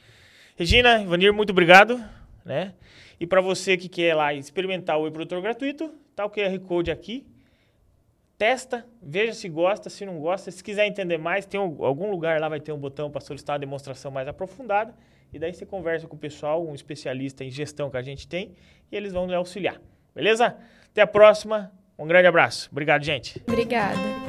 Regina, Ivanir, muito obrigado, né? E para você que quer lá experimentar o reprodutor gratuito, tá o QR Code aqui. Testa, veja se gosta, se não gosta. Se quiser entender mais, tem algum lugar lá vai ter um botão para solicitar a demonstração mais aprofundada. E daí você conversa com o pessoal, um especialista em gestão que a gente tem, e eles vão lhe auxiliar. Beleza? Até a próxima. Um grande abraço. Obrigado, gente.
Obrigada.